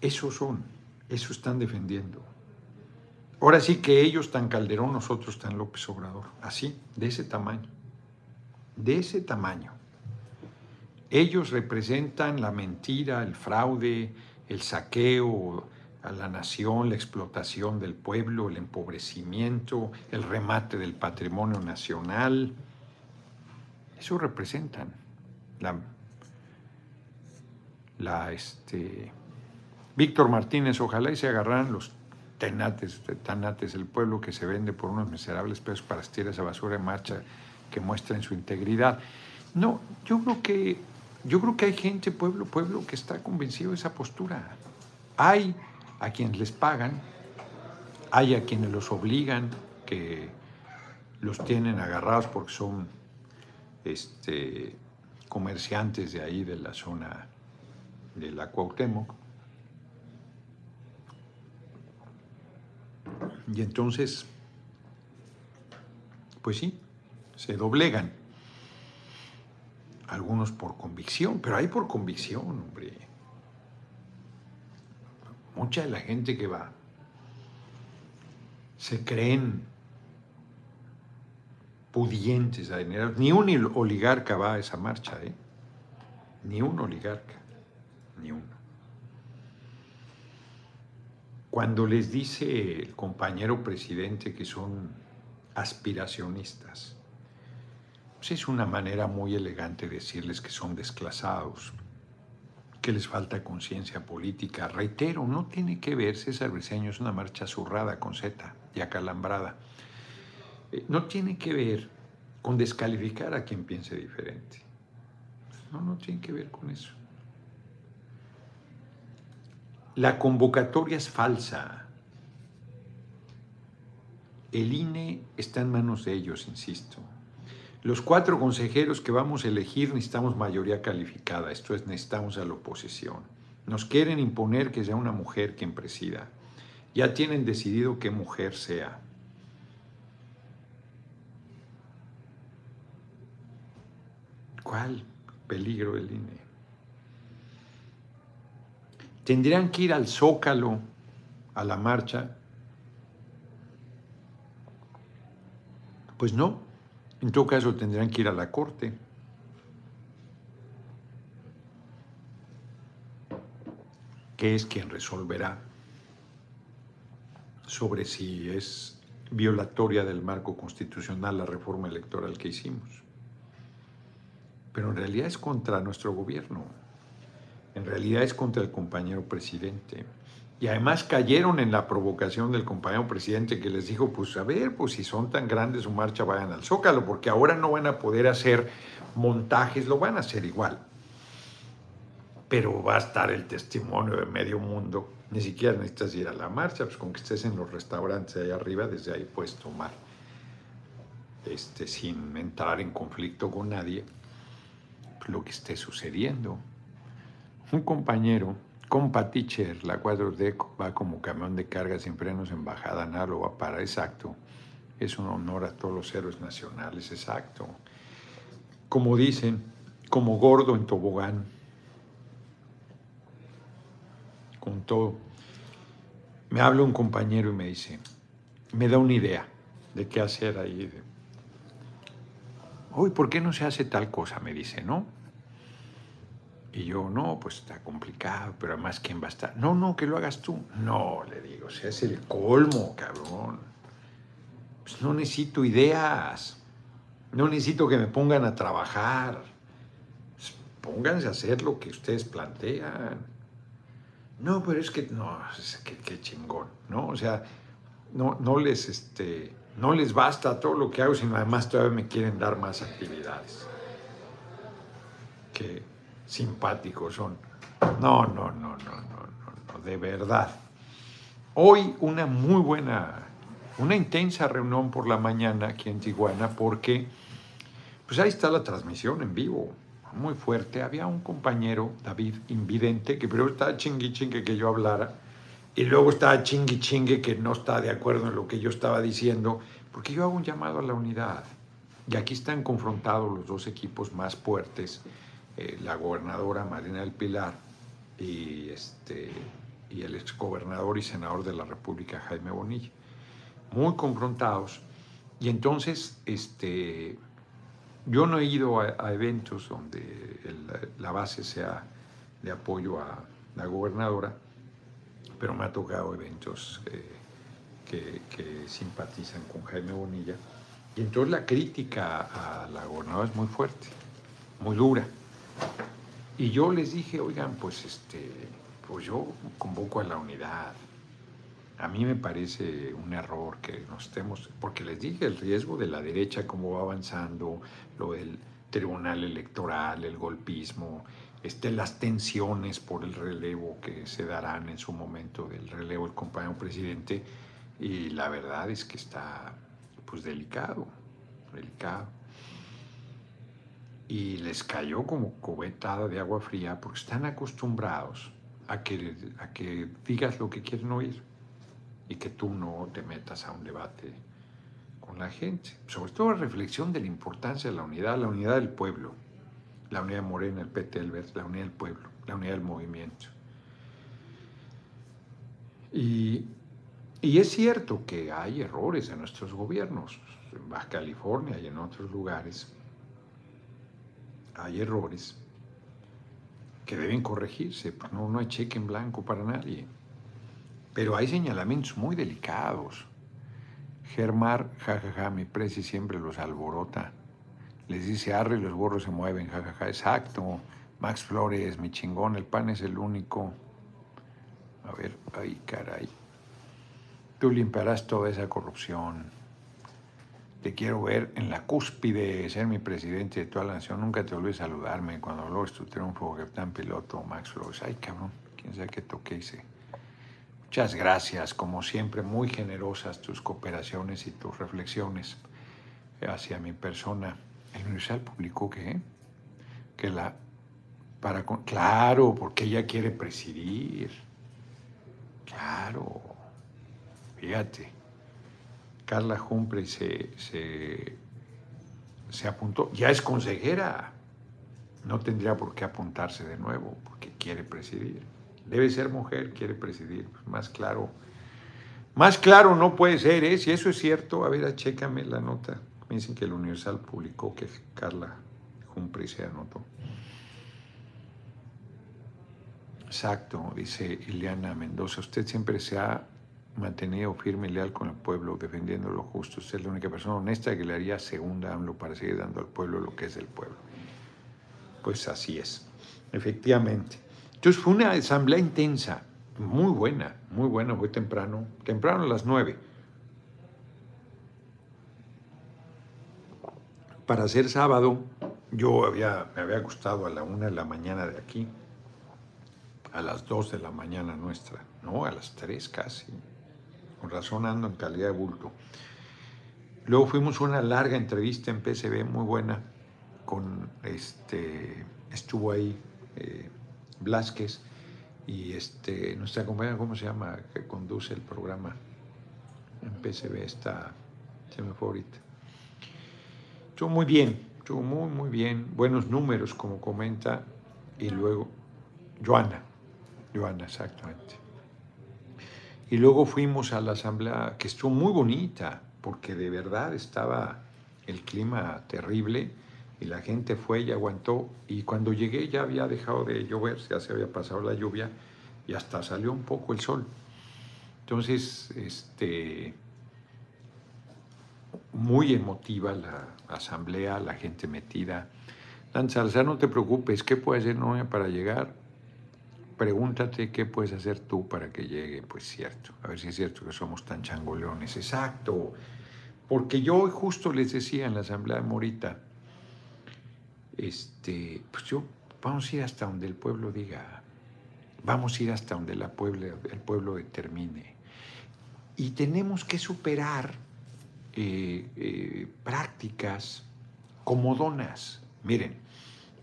Eso son, eso están defendiendo. Ahora sí que ellos tan Calderón, nosotros tan López Obrador, así, de ese tamaño, de ese tamaño. Ellos representan la mentira, el fraude, el saqueo a la nación, la explotación del pueblo, el empobrecimiento, el remate del patrimonio nacional. Eso representan la, la este, Víctor Martínez, ojalá y se agarraran los tenates, tanates del pueblo que se vende por unos miserables pesos para estirar esa basura en marcha que muestren su integridad. No, yo creo que yo creo que hay gente, pueblo, pueblo, que está convencido de esa postura. Hay a quienes les pagan, hay a quienes los obligan, que los tienen agarrados porque son este, comerciantes de ahí, de la zona de la. Y entonces, pues sí, se doblegan algunos por convicción, pero hay por convicción, hombre. Mucha de la gente que va se creen pudientes a dinero. Ni un oligarca va a esa marcha, ¿eh? Ni un oligarca, ni uno. Cuando les dice el compañero presidente que son aspiracionistas, pues es una manera muy elegante de decirles que son desclasados, que les falta conciencia política. Reitero, no tiene que ver, César Briseño es una marcha zurrada con Z y acalambrada. Eh, no tiene que ver con descalificar a quien piense diferente. No, no tiene que ver con eso. La convocatoria es falsa. El INE está en manos de ellos, insisto. Los cuatro consejeros que vamos a elegir necesitamos mayoría calificada, esto es, necesitamos a la oposición. Nos quieren imponer que sea una mujer quien presida. Ya tienen decidido qué mujer sea. ¿Cuál peligro del INE? Tendrían que ir al zócalo, a la marcha. Pues no, en todo caso tendrán que ir a la corte. que es quien resolverá sobre si es violatoria del marco constitucional la reforma electoral que hicimos. Pero en realidad es contra nuestro gobierno, en realidad es contra el compañero presidente. Y además cayeron en la provocación del compañero presidente que les dijo, pues a ver, pues si son tan grandes su marcha, vayan al Zócalo, porque ahora no van a poder hacer montajes, lo van a hacer igual. Pero va a estar el testimonio de medio mundo. Ni siquiera necesitas ir a la marcha, pues con que estés en los restaurantes ahí arriba, desde ahí puedes tomar, este, sin entrar en conflicto con nadie, lo que esté sucediendo. Un compañero Compa Teacher, la 4D va como camión de carga sin frenos en bajada, nada lo va a parar, exacto. Es un honor a todos los héroes nacionales, exacto. Como dicen, como gordo en tobogán. Con todo. me habla un compañero y me dice, me da una idea de qué hacer ahí. Uy, ¿por qué no se hace tal cosa? Me dice, ¿no? Y yo, no, pues está complicado, pero además, ¿quién va a estar? No, no, que lo hagas tú. No, le digo, se es el colmo, cabrón. Pues no necesito ideas. No necesito que me pongan a trabajar. Pues pónganse a hacer lo que ustedes plantean. No, pero es que, no, qué chingón, ¿no? O sea, no, no les, este, no les basta todo lo que hago, sino además todavía me quieren dar más actividades. Que simpáticos son. No, no, no, no, no, no, de verdad. Hoy una muy buena, una intensa reunión por la mañana aquí en Tijuana porque, pues ahí está la transmisión en vivo, muy fuerte. Había un compañero, David Invidente, que primero estaba chingui chingue que yo hablara y luego estaba chingui chingue que no está de acuerdo en lo que yo estaba diciendo, porque yo hago un llamado a la unidad. Y aquí están confrontados los dos equipos más fuertes eh, la gobernadora Marina del Pilar y, este, y el exgobernador y senador de la República Jaime Bonilla, muy confrontados. Y entonces, este, yo no he ido a, eventos donde la base sea de apoyo a la gobernadora, pero me ha tocado eventos eh, que, que, simpatizan con Jaime Bonilla. Y entonces la crítica a la gobernadora es muy fuerte, muy dura. Y yo les dije, oigan, pues este, pues yo convoco a la unidad. A mí me parece un error que nos estemos, porque les dije el riesgo de la derecha, cómo va avanzando, lo del tribunal electoral, el golpismo, este, las tensiones por el relevo que se darán en su momento del relevo del compañero presidente. Y la verdad es que está pues delicado, delicado y les cayó como cubetada de agua fría porque están acostumbrados a que, a que digas lo que quieren oír y que tú no te metas a un debate con la gente. Sobre todo la reflexión de la importancia de la unidad, la unidad del pueblo, la unidad Morena, el PT, el Verde, la unidad del pueblo, la unidad del movimiento. Y, y es cierto que hay errores en nuestros gobiernos, en Baja California y en otros lugares, hay errores que deben corregirse, pues no, no hay cheque en blanco para nadie. Pero hay señalamientos muy delicados. Germar, jajaja, mi preci siempre los alborota. Les dice, arre, los borros se mueven, jajaja, exacto. Max Flores, mi chingón, el pan es el único. A ver, ay, caray. Tú limpiarás toda esa corrupción te quiero ver en la cúspide de ser mi presidente de toda la nación. Nunca te olvides saludarme cuando logres tu triunfo, capitán piloto Max Flores. Ay, cabrón, quién sabe qué toque hice. Muchas gracias, como siempre, muy generosas tus cooperaciones y tus reflexiones hacia mi persona. El Universal publicó que, que la, para, claro, porque ella quiere presidir. Claro, fíjate. Carla Humphrey se, se, apuntó, ya es consejera, no tendría por qué apuntarse de nuevo porque quiere presidir. Debe ser mujer, quiere presidir, pues, más claro. Más claro no puede ser, ¿eh? Si eso es cierto, a ver, chécame la nota. Me dicen que el Universal publicó que Carla Humphrey se anotó. Exacto, dice Ileana Mendoza. Usted siempre se ha mantenido firme y leal con el pueblo, defendiendo lo justo. Usted es la única persona honesta que le haría segunda AMLO para seguir dando al pueblo lo que es del pueblo. Pues así es, efectivamente. Entonces fue una asamblea intensa, muy buena, muy buena, fue temprano, temprano a las nueve. Para ser sábado, yo había, me había gustado a la una de la mañana de aquí, a las dos de la mañana nuestra, no, a las tres casi con razón ando en calidad de bulto. Luego fuimos a una larga entrevista en PCB, muy buena, con este, estuvo ahí eh, y este, nuestra compañera, ¿cómo se llama?, que conduce el programa en PCB, está, se me fue ahorita. Estuvo muy bien, estuvo muy, muy bien, buenos números, como comenta, y luego, Joana, Joana, exactamente. Y luego fuimos a la asamblea, que estuvo muy bonita, porque de verdad estaba el clima terrible y la gente fue y aguantó. Y cuando llegué ya había dejado de llover, ya se había pasado la lluvia y hasta salió un poco el sol. Entonces, este, muy emotiva la asamblea, la gente metida. Dan Salazar, no te preocupes, ¿qué puede hacer Noemia para llegar? Pregúntate qué puedes hacer tú para que llegue. Pues cierto, a ver si es cierto que somos tan changoleones. Exacto. Porque yo justo les decía en la asamblea de Morita, este, pues yo, vamos a ir hasta donde el pueblo diga, vamos a ir hasta donde la el pueblo determine. Y tenemos que superar eh, eh, prácticas comodonas. Miren,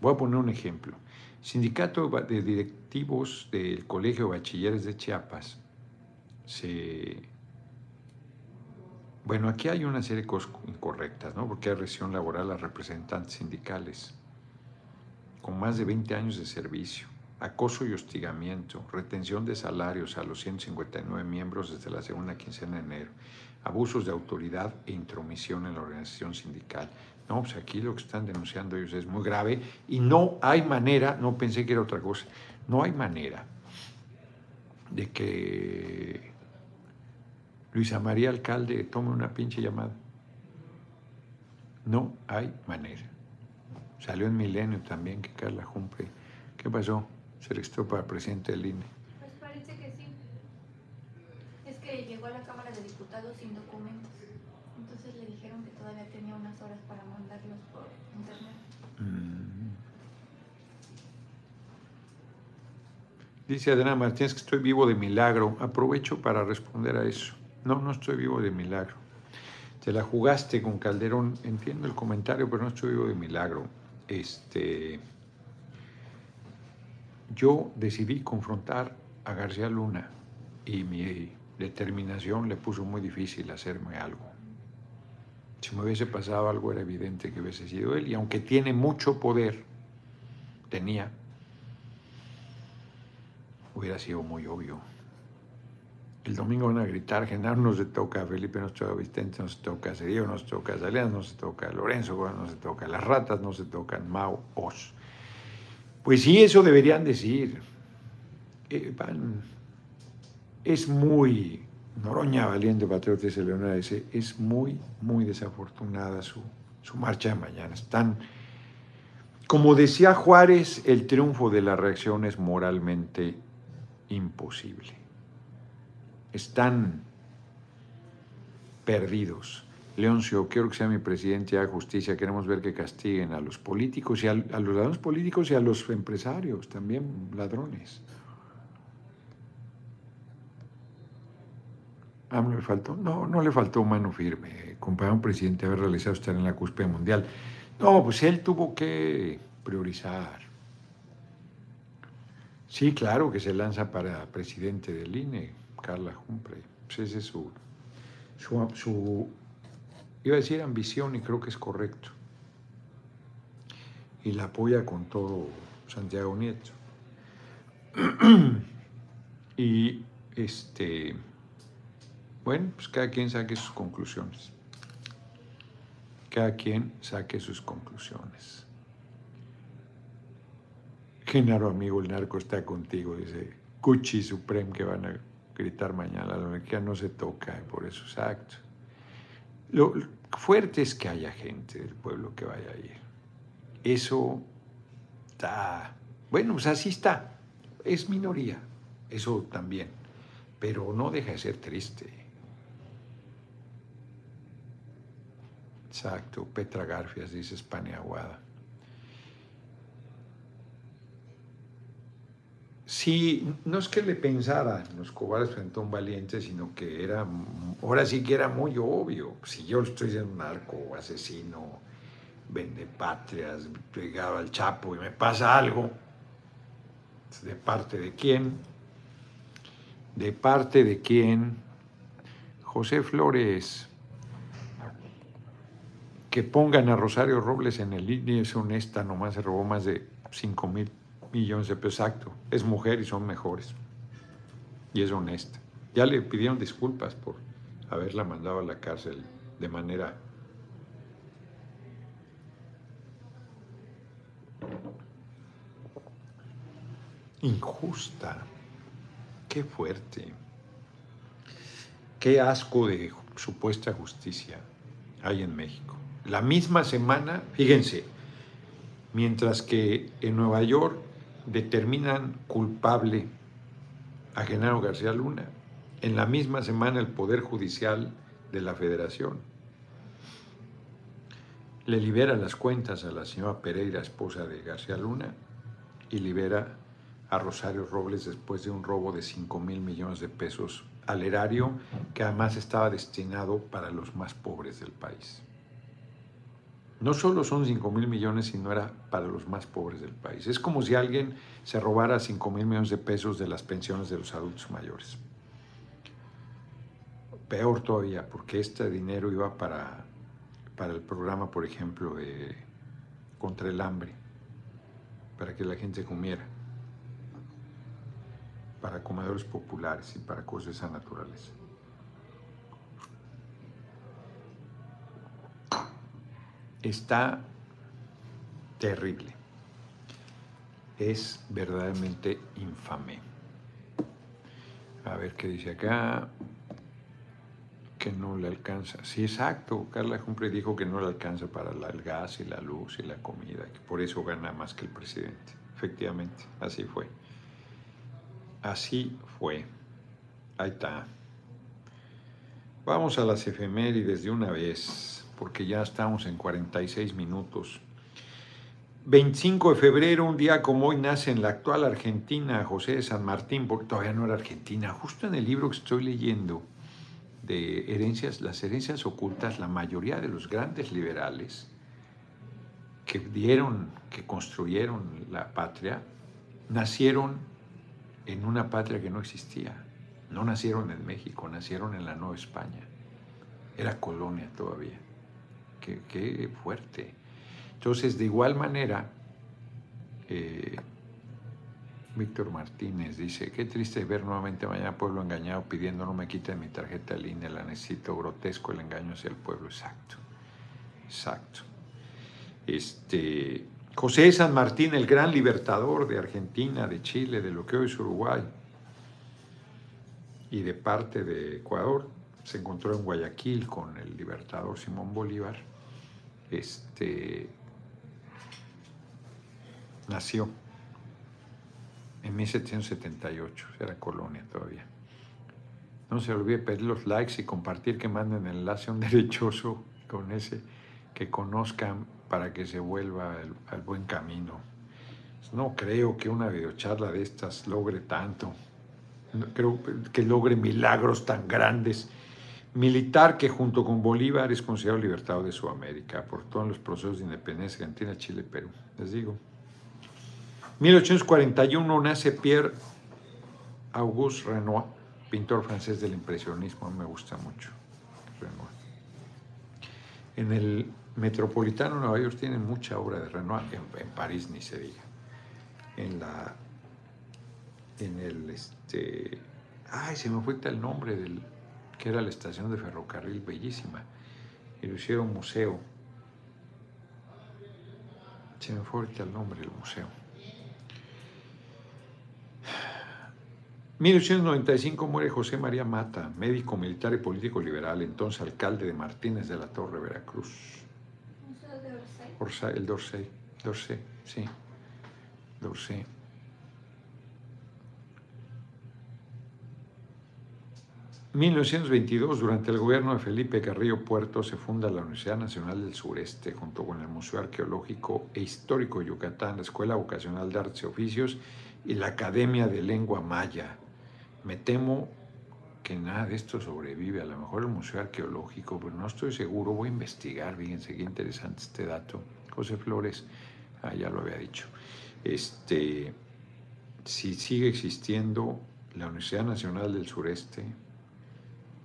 voy a poner un ejemplo. Sindicato de directivos del Colegio de Bachilleres de Chiapas. Bueno, aquí hay una serie de cosas incorrectas, ¿no? Porque hay región laboral a representantes sindicales con más de 20 años de servicio, acoso y hostigamiento, retención de salarios a los 159 miembros desde la segunda quincena de enero, abusos de autoridad e intromisión en la organización sindical. No, pues aquí lo que están denunciando ellos es muy grave y no hay manera, no pensé que era otra cosa, no hay manera de que Luisa María Alcalde tome una pinche llamada. No hay manera. Salió en Milenio también que Carla Jumpe. ¿Qué pasó? Se registró para presidente del INE. Pues parece que sí. Es que llegó a la Cámara de Diputados sin documentos. Entonces le dijeron que todavía tenía unas horas para mandarlos por internet. Mm. Dice Adriana Martínez que estoy vivo de milagro. Aprovecho para responder a eso. No, no estoy vivo de milagro. Te la jugaste con Calderón. Entiendo el comentario, pero no estoy vivo de milagro este, yo decidí confrontar a García Luna y mi determinación le puso muy difícil hacerme algo. Si me hubiese pasado algo era evidente que hubiese sido él y aunque tiene mucho poder, tenía, hubiera sido muy obvio. El domingo van a gritar, Genaro no se toca, Felipe no se toca, Vicente no se toca, Cedillo no se toca, Salinas no se toca, Lorenzo no se toca, las ratas no se tocan, Mao, Os. Pues sí, eso deberían decir. Eh, es muy, Noroña Valiente Patriota y Leonora dice, es muy, muy desafortunada su, su marcha de mañana. Están, como decía Juárez, el triunfo de la reacción es moralmente imposible están perdidos. Leoncio, quiero que sea mi presidente de justicia, queremos ver que castiguen a los políticos y a, los ladrones políticos y a los empresarios, también ladrones. ¿A le faltó? No, no le faltó mano firme. Un presidente haber realizado estar en la cúspide mundial. No, pues él tuvo que priorizar. Sí, claro que se lanza para presidente del INE, Carla Humphrey. Pues ese es su, su, iba a decir ambición y creo que es correcto. Y la apoya con todo Santiago Nieto. y este, bueno, pues cada quien saque sus conclusiones. Cada quien saque sus conclusiones. Genaro, amigo, el narco está contigo, dice Cuchi Supreme que van a gritar mañana, la monarquía no se toca, por eso exacto. Lo fuerte es que haya gente del pueblo que vaya a ir. Eso está, bueno, pues así está, es minoría, eso también, pero no deja de ser triste. Exacto, Petra Garfias dice España Aguada. Sí, no es que le pensaran los cobardes frente a un valiente, sino que era, ahora sí que era muy obvio. Si yo estoy en un narco, asesino, vende patrias, pegaba al chapo y me pasa algo, ¿de parte de quién? ¿De parte de quién? José Flores, que pongan a Rosario Robles en el línea es honesta, nomás se robó más de 5 mil millones de pesos, exacto. Es mujer y son mejores. Y es honesta. Ya le pidieron disculpas por haberla mandado a la cárcel de manera injusta. Qué fuerte. Qué asco de supuesta justicia hay en México. La misma semana, fíjense, mientras que en Nueva York determinan culpable a Genaro García Luna, en la misma semana el Poder Judicial de la Federación le libera las cuentas a la señora Pereira, esposa de García Luna, y libera a Rosario Robles después de un robo de 5 mil millones de pesos al erario que además estaba destinado para los más pobres del país. No solo son 5 mil millones, sino era para los más pobres del país. Es como si alguien se robara 5 mil millones de pesos de las pensiones de los adultos mayores. Peor todavía, porque este dinero iba para, para el programa, por ejemplo, contra el hambre, para que la gente comiera para comedores populares y para cosas de esa naturaleza. Está terrible. Es verdaderamente infame. A ver qué dice acá. Que no le alcanza. Sí, exacto. Carla Jumpre dijo que no le alcanza para el gas y la luz y la comida, que por eso gana más que el presidente. Efectivamente, así fue. Así fue. Ahí está. Vamos a las efemérides de una vez, porque ya estamos en 46 minutos. 25 de febrero, un día como hoy, nace en la actual Argentina José de San Martín, porque todavía no era Argentina, justo en el libro que estoy leyendo de herencias, las herencias ocultas, la mayoría de los grandes liberales que dieron, que construyeron la patria, nacieron en una patria que no existía. No nacieron en México, nacieron en la Nueva España. Era colonia todavía. Qué, fuerte. Entonces, de igual manera, eh, Víctor Martínez dice, qué triste ver nuevamente mañana pueblo engañado pidiendo no me quiten mi tarjeta de línea, la necesito, grotesco el engaño hacia el pueblo. Exacto, exacto. Este, José San Martín, el gran libertador de Argentina, de Chile, de lo que hoy es Uruguay y de parte de Ecuador, se encontró en Guayaquil con el libertador Simón Bolívar. Este nació en 1778, era colonia todavía. No se olvide pedir los likes y compartir que manden el enlace a un derechoso con ese que conozcan para que se vuelva al, buen camino. No creo que una videocharla de estas logre tanto. No creo que logre milagros tan grandes. Militar que junto con Bolívar es considerado libertador de Sudamérica por todos los procesos de independencia Argentina, Chile, Perú. Les digo. 1841 nace Pierre Auguste Renoir, pintor francés del impresionismo. Me gusta mucho. Renoir. En el Metropolitano de Nueva York tiene mucha obra de Renoir, en, París ni se diga. En la. En el. Este, ay, se me fue el nombre del. Que era la estación de ferrocarril, bellísima. Y lo hicieron museo. Se me fue el nombre del museo. 1895 muere José María Mata, médico militar y político liberal, entonces alcalde de Martínez de la Torre, Veracruz el Dorsey, Dorsey, sí, Dorsey. 1922, durante el gobierno de Felipe Carrillo Puerto, se funda la Universidad Nacional del Sureste, junto con el Museo Arqueológico e Histórico de Yucatán, la Escuela Vocacional de Artes y Oficios y la Academia de Lengua Maya. Me temo que nada de esto sobrevive, a lo mejor el Museo Arqueológico, pero no estoy seguro, voy a investigar, fíjense qué interesante este dato. José Flores, ah, ya lo había dicho. Este, si sigue existiendo la Universidad Nacional del Sureste,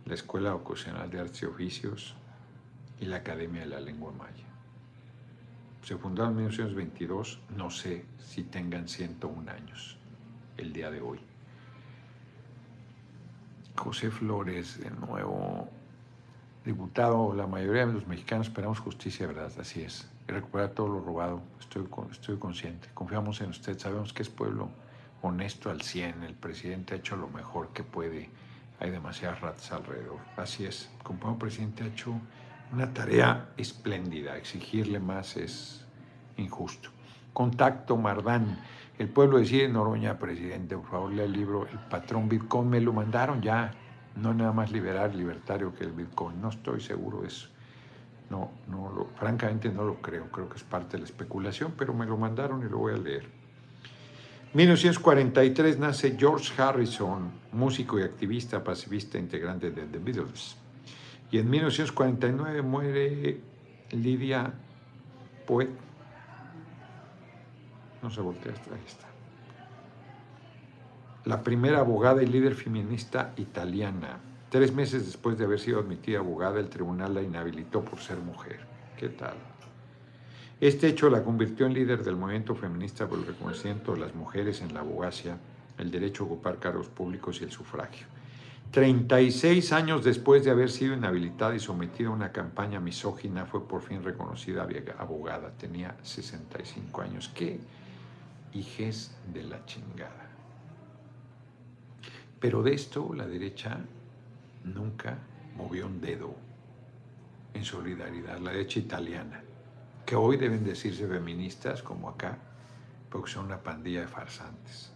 la Escuela Vocacional de Artes y Oficios y la Academia de la Lengua Maya. Se fundaron en 1922, no sé si tengan 101 años el día de hoy. José Flores, de nuevo, diputado, la mayoría de los mexicanos esperamos justicia, ¿verdad? Así es. Y recuperar todo lo robado. Estoy, estoy consciente. Confiamos en usted. Sabemos que es pueblo honesto al 100. El presidente ha hecho lo mejor que puede. Hay demasiadas ratas alrededor. Así es. Como presidente ha hecho una tarea espléndida. Exigirle más es injusto. Contacto Mardán. El pueblo decide Noroña, presidente, por favor, lea el libro El patrón Bitcoin. Me lo mandaron ya. No nada más liberar, libertario que el Bitcoin. No estoy seguro de eso. No, no francamente no lo creo. Creo que es parte de la especulación, pero me lo mandaron y lo voy a leer. 1943 nace George Harrison, músico y activista pacifista integrante de The Beatles. Y en 1949 muere Lidia Poet. No se voltea, ahí está la primera abogada y líder feminista italiana. Tres meses después de haber sido admitida abogada, el tribunal la inhabilitó por ser mujer. ¿Qué tal? Este hecho la convirtió en líder del movimiento feminista por el reconocimiento de las mujeres en la abogacía, el derecho a ocupar cargos públicos y el sufragio. 36 años después de haber sido inhabilitada y sometida a una campaña misógina, fue por fin reconocida abogada. Tenía 65 años. ¡Qué hijes de la chingada! Pero de esto la derecha nunca movió un dedo en solidaridad, la derecha italiana, que hoy deben decirse feministas como acá, porque son una pandilla de farsantes.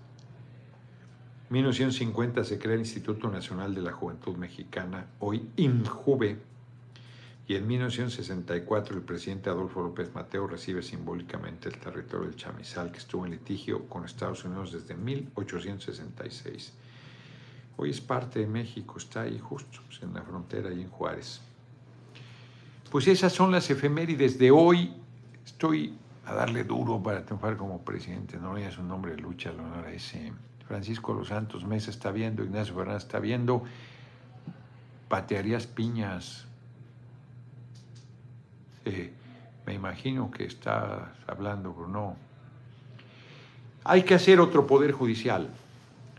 En 1950 se crea el Instituto Nacional de la Juventud Mexicana, hoy INJUVE, y en 1964 el presidente Adolfo López Mateo recibe simbólicamente el territorio del Chamizal, que estuvo en litigio con Estados Unidos desde 1866. Hoy es parte de México, está ahí justo, pues, en la frontera, ahí en Juárez. Pues esas son las efemérides de hoy. Estoy a darle duro para triunfar como presidente. No es un nombre de lucha, lo agradece. Francisco Los Santos Mesa está viendo, Ignacio Fernández está viendo. Patearías piñas. me imagino que está hablando, pero no. Hay que hacer otro poder judicial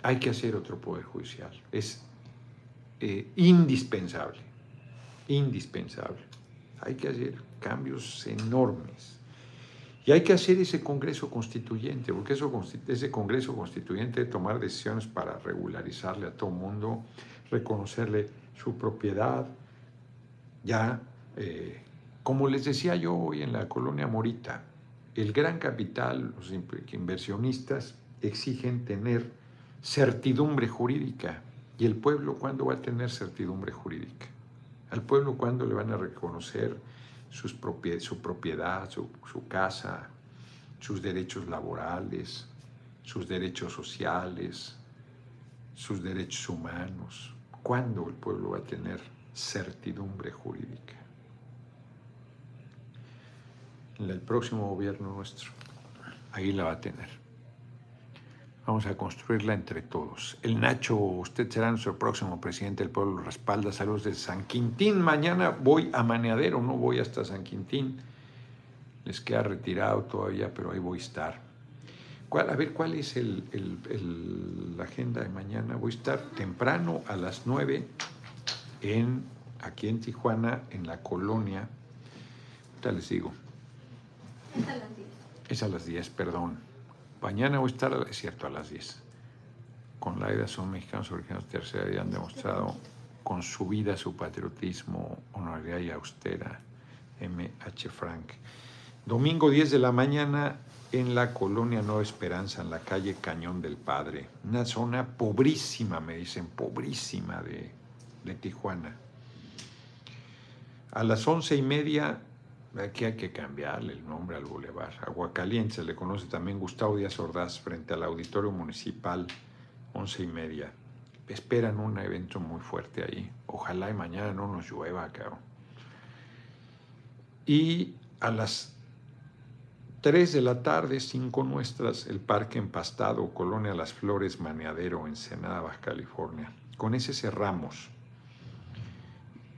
hay que hacer otro poder judicial. Es eh, indispensable, indispensable. Hay que hacer cambios enormes. Y hay que hacer ese Congreso Constituyente, porque eso, ese Congreso Constituyente debe tomar decisiones para regularizarle a todo mundo, reconocerle su propiedad. Ya, eh, como les decía yo hoy en la colonia Morita, el gran capital, los inversionistas exigen tener certidumbre jurídica. ¿Y el pueblo cuándo va a tener certidumbre jurídica? ¿Al pueblo cuándo le van a reconocer sus su propiedad, su, su casa, sus derechos laborales, sus derechos sociales, sus derechos humanos? ¿Cuándo el pueblo va a tener certidumbre jurídica? En el próximo gobierno nuestro, ahí la va a tener. Vamos a construirla entre todos. El Nacho, usted será nuestro próximo presidente del pueblo, respalda. Saludos de San Quintín. Mañana voy a Maneadero, no voy hasta San Quintín. Les queda retirado todavía, pero ahí voy a estar. a ver, ¿cuál es la agenda de mañana? Voy a estar temprano a las 9 en, aquí en Tijuana, en la colonia. ¿Qué les digo? Es a las 10. Es a las 10, perdón Mañana voy a estar, es cierto, a las 10. Con la Laida son mexicanos originarios de tercera y han demostrado con su vida su patriotismo, honorabilidad y austera. M.H. Frank. Domingo 10 de la mañana en la colonia Nueva Esperanza, en la calle Cañón del Padre. Una zona pobrísima, me dicen, pobrísima de, de Tijuana. A las once y media Aquí hay que cambiarle el nombre al bulevar. Aguacaliente se le conoce también Gustavo Díaz Ordaz frente al Auditorio Municipal, once y media. Esperan un evento muy fuerte ahí. Ojalá y mañana no nos llueva, cabrón. Y a las 3 de la tarde, cinco nuestras, el Parque Empastado, Colonia Las Flores, Maneadero, Ensenada, Baja California. Con ese cerramos.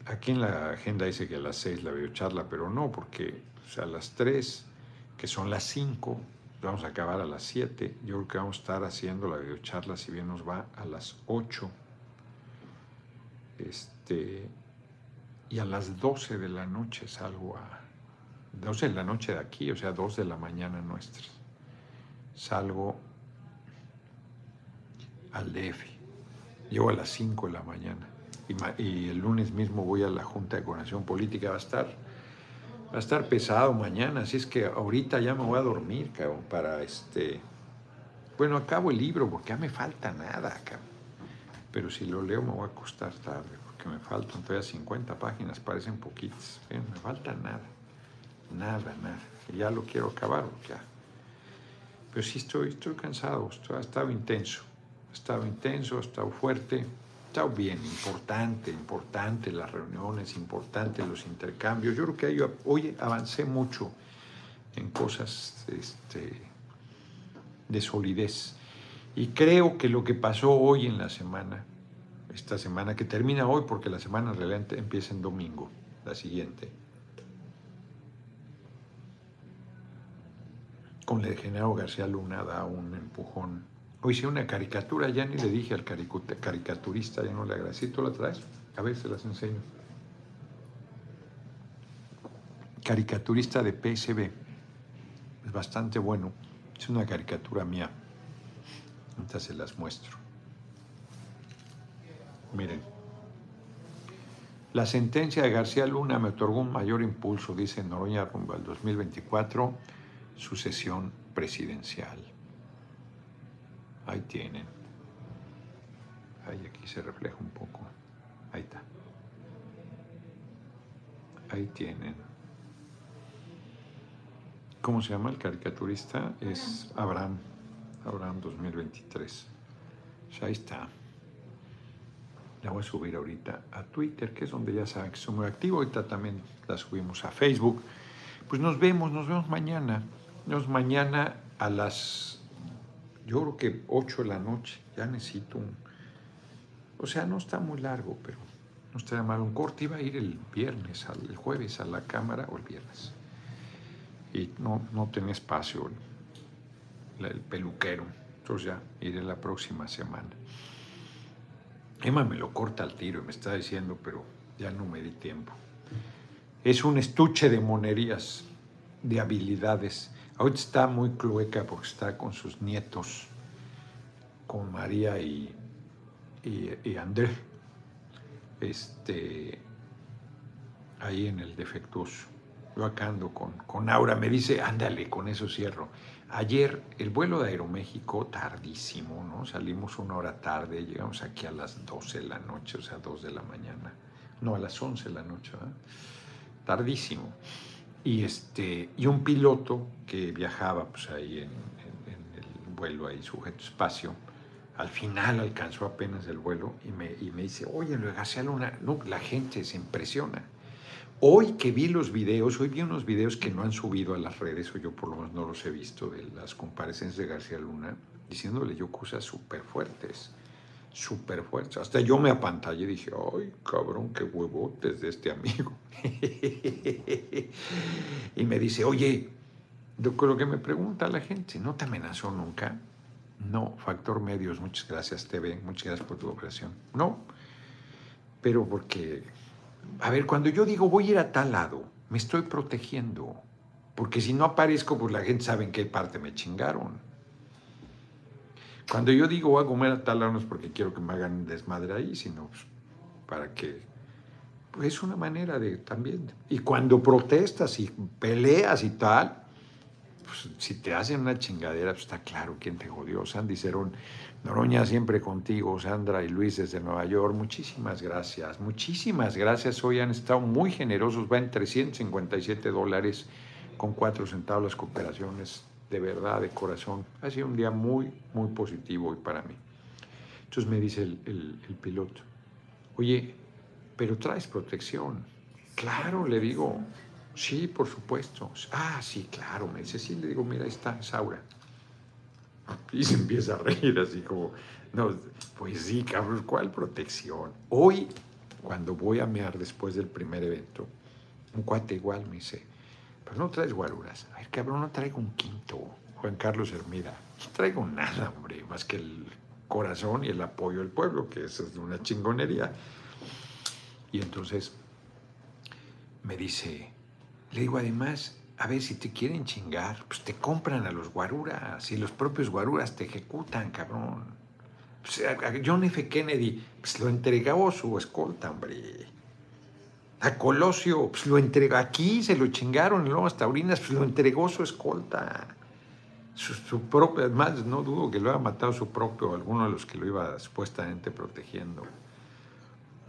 Aquí en la agenda dice que a las 6 la videocharla, pero no, porque a las 3, que son las 5, vamos a acabar a las 7. Yo creo que vamos a estar haciendo la videocharla, si bien nos va, a las 8. Este, y a las 12 de la noche salgo a... 12 de la noche de aquí, o sea, 2 de la mañana nuestras. Salgo al DF. Llego a las 5 de la mañana. Y, el lunes mismo voy a la Junta de Coordinación Política. Va a estar, va a estar pesado mañana. Así es que ahorita ya me voy a dormir, cabrón, para este... Bueno, acabo el libro porque ya me falta nada, cabrón. Pero si lo leo me voy a acostar tarde porque me faltan todavía 50 páginas, parecen poquitas. me falta nada. Nada, nada. ya lo quiero acabar ya. Pero sí estoy, estoy cansado, ha estado intenso. Ha estado intenso, ha estado fuerte, estado bien, importante, importante las reuniones, importante los intercambios. Yo creo que hoy avancé mucho en cosas este, de solidez. Y creo que lo que pasó hoy en la semana, esta semana que termina hoy, porque la semana realmente empieza en domingo, la siguiente, con el general García Luna da un empujón Hoy hice una caricatura, ya ni le dije al caricaturista, ya no le agradecí. ¿Tú la traes? A ver, se las enseño. Caricaturista de PSB. Es bastante bueno. Es una caricatura mía. Ahorita se las muestro. Miren. La sentencia de García Luna me otorgó un mayor impulso, dice Noroña rumbo al 2024, sucesión presidencial. Ahí tienen. Ahí aquí se refleja un poco. Ahí está. Ahí tienen. ¿Cómo se llama el caricaturista? Es Abraham. Abraham 2023. ahí está. La voy a subir ahorita a Twitter, que es donde ya saben que soy muy activo. Ahorita también la subimos a Facebook. Pues nos vemos, nos vemos mañana. Nos vemos mañana a las yo creo que 8 de la noche, ya necesito un... O sea, no está muy largo, pero no está mal. Un corte iba a ir el viernes, el jueves a la cámara o el viernes. Y no, no tenía espacio el, el peluquero. Entonces ya iré la próxima semana. Emma me lo corta al tiro y me está diciendo, pero ya no me di tiempo. Es un estuche de monerías, de habilidades Ahorita está muy clueca porque está con sus nietos, con María y, y, André, este, ahí en el defectuoso. Yo acá ando con, con Aura, me dice, ándale, con eso cierro. Ayer el vuelo de Aeroméxico, tardísimo, ¿no? Salimos una hora tarde, llegamos aquí a las 12 de la noche, o sea, 2 de la mañana. No, a las 11 de la noche, ¿verdad? Tardísimo. Y, este, y un piloto que viajaba pues, ahí en, el vuelo, ahí sujeto espacio, al final alcanzó apenas el vuelo y me, y me dice, oye, lo de Luna, no, la gente se impresiona. Hoy que vi los videos, hoy vi unos videos que no han subido a las redes, o yo por lo menos no los he visto, de las comparecencias de García Luna, diciéndole yo cosas súper fuertes súper fuerte. Hasta yo me apantallé y dije, ay, cabrón, qué huevotes de este amigo. y me dice, oye, lo que me pregunta la gente, ¿no te amenazó nunca? No, Factor Medios, muchas gracias TV, muchas gracias por tu operación. No, pero porque, a ver, cuando yo digo voy a ir a tal lado, me estoy protegiendo, porque si no aparezco, pues la gente sabe en qué parte me chingaron. Cuando yo digo voy a comer a tal no es porque quiero que me hagan desmadre ahí, sino pues, para que... Pues es una manera de también. Y cuando protestas y peleas y tal, pues si te hacen una chingadera, pues está claro quién te jodió. Sandy Cerón, Noroña siempre contigo, Sandra y Luis desde Nueva York, muchísimas gracias, muchísimas gracias. Hoy han estado muy generosos, va en 357 dólares con 4 centavos las cooperaciones de verdad, de corazón. Ha sido un día muy, muy positivo hoy para mí. Entonces me dice el, piloto, oye, pero traes protección. Claro, le digo, sí, por supuesto. Ah, sí, claro, me dice, sí, le digo, mira, ahí está, Saura. Y se empieza a reír así como, no, pues sí, cabrón, ¿cuál protección? Hoy, cuando voy a mear después del primer evento, un cuate igual me dice, no traes guaruras. Ay, cabrón, no traigo un quinto. Juan Carlos Hermida. No traigo nada, hombre, más que el corazón y el apoyo del pueblo, que eso es una chingonería. Y entonces me dice, le digo, además, a ver, si te quieren chingar, pues te compran a los guaruras y los propios guaruras te ejecutan, cabrón. Pues a John F. Kennedy, pues lo entregó su escolta, hombre. A Colosio, pues lo entregó, aquí se lo chingaron en Lomas Taurinas, pues lo entregó su escolta. Su, su propio, además no dudo que lo haya matado su propio, alguno de los que lo iba supuestamente protegiendo.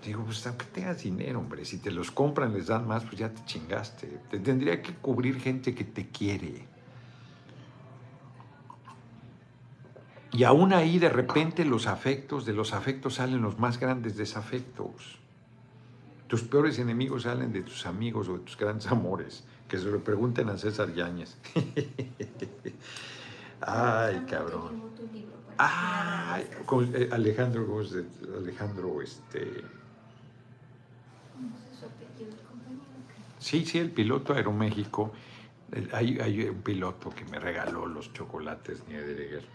Digo, pues aunque tengas dinero, hombre, si te los compran, les dan más, pues ya te chingaste. Te tendría que cubrir gente que te quiere. Y aún ahí de repente los afectos, de los afectos salen los más grandes desafectos. Tus peores enemigos salen de tus amigos o de tus grandes amores. Que se lo pregunten a César Yáñez. Ay, cabrón. Ay, Alejandro, Alejandro, este... Sí, sí, el piloto Aeroméxico. Hay, hay un piloto que me regaló los chocolates Niederegger.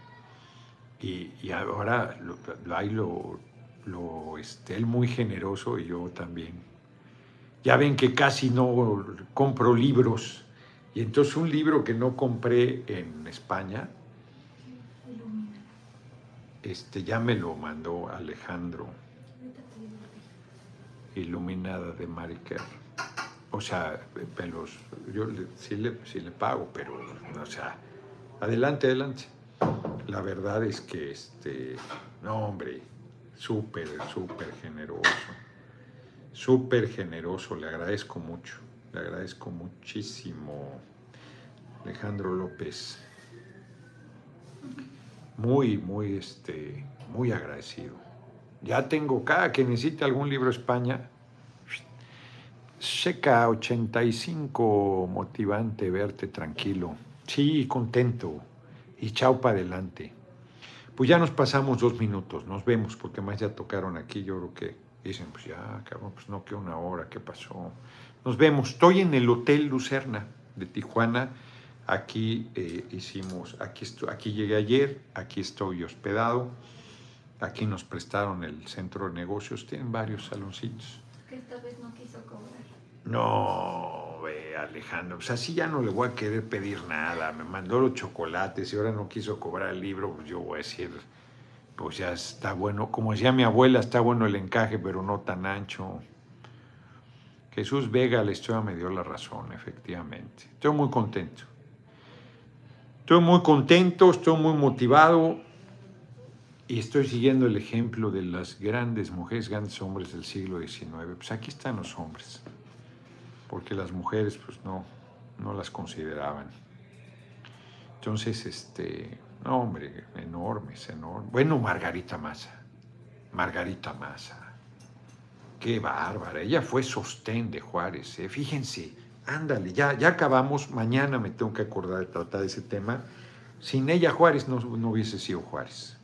Y, y ahora lo, hay lo, lo, este, él muy generoso y yo también. Ya ven que casi no compro libros. Y entonces un libro que no compré en España, este, ya me lo mandó Alejandro. Iluminada de Mariker o sea, pelos, yo sí, le, sí le pago, pero, o sea, adelante, adelante. La verdad es que, este, no, hombre, súper, súper generoso, súper generoso, le agradezco mucho, le agradezco muchísimo, Alejandro López. Muy, muy, este, muy agradecido. Ya tengo, cada que necesite algún libro España, Seca 85, motivante verte tranquilo. Sí, contento. Y chao para adelante. Pues ya nos pasamos dos minutos, nos vemos, porque más ya tocaron aquí, yo creo que dicen, pues ya, cabrón, pues no, que una hora, ¿qué pasó? Nos vemos. Estoy en el Hotel Lucerna de Tijuana. Aquí eh, hicimos, aquí, aquí llegué ayer, aquí estoy hospedado. Aquí nos prestaron el centro de negocios, tienen varios saloncitos. Que esta vez no quiso cobrar. No, ve, Alejandro, pues así ya no le voy a querer pedir nada. Me mandó los chocolates y ahora no quiso cobrar el libro, pues yo voy a decir, pues ya está bueno. Como decía mi abuela, está bueno el encaje, pero no tan ancho. Jesús Vega, la historia me dio la razón, efectivamente. Estoy muy contento. Estoy muy contento, estoy muy motivado y estoy siguiendo el ejemplo de las grandes mujeres, grandes hombres del siglo XIX. Pues aquí están los hombres porque las mujeres pues no, no las consideraban. Entonces, este, no, hombre, enormes, enormes. Bueno, Margarita Massa, Margarita Massa, qué bárbara, ella fue sostén de Juárez, ¿eh? fíjense, ándale, ya, ya acabamos, mañana me tengo que acordar de tratar ese tema. Sin ella Juárez no, no hubiese sido Juárez.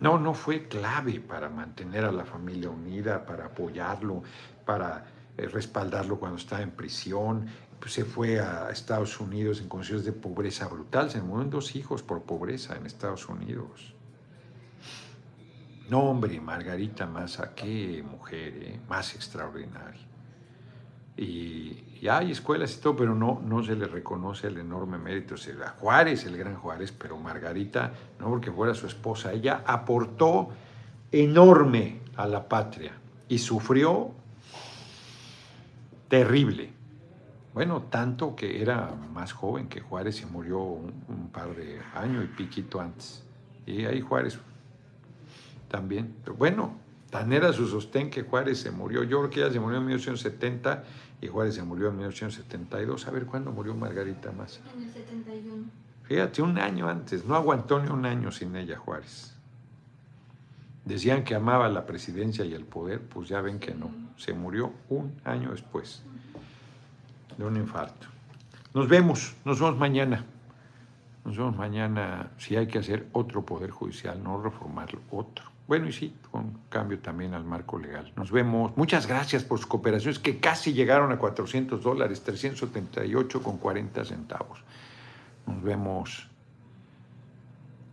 No, no fue clave para mantener a la familia unida, para apoyarlo, para eh, respaldarlo cuando estaba en prisión, pues se fue a Estados Unidos en condiciones de pobreza brutal, se murieron dos hijos por pobreza en Estados Unidos. No, hombre, Margarita Massa, qué mujer, ¿eh? más extraordinaria. Y, hay escuelas y todo, pero no, no se le reconoce el enorme mérito. Se a Juárez, el gran Juárez, pero Margarita, no porque fuera su esposa, ella aportó enorme a la patria y sufrió terrible. Bueno, tanto que era más joven que Juárez se murió un, par de años y piquito antes. Y ahí Juárez también. Pero bueno, tan era su sostén que Juárez se murió. Yo creo que ella se murió en 1970 y Juárez se murió en 1972. A ver cuándo murió Margarita más. En el 71. Fíjate, un año antes. No aguantó ni un año sin ella Juárez. Decían que amaba la presidencia y el poder, pues ya ven que no. Se murió un año después de un infarto. Nos vemos, nos vemos mañana. Nos vemos mañana si hay que hacer otro poder judicial, no reformarlo, otro. Bueno, y sí, con cambio también al marco legal. Nos vemos. Muchas gracias por sus cooperaciones que casi llegaron a 400 dólares, 378 con 40 centavos. Nos vemos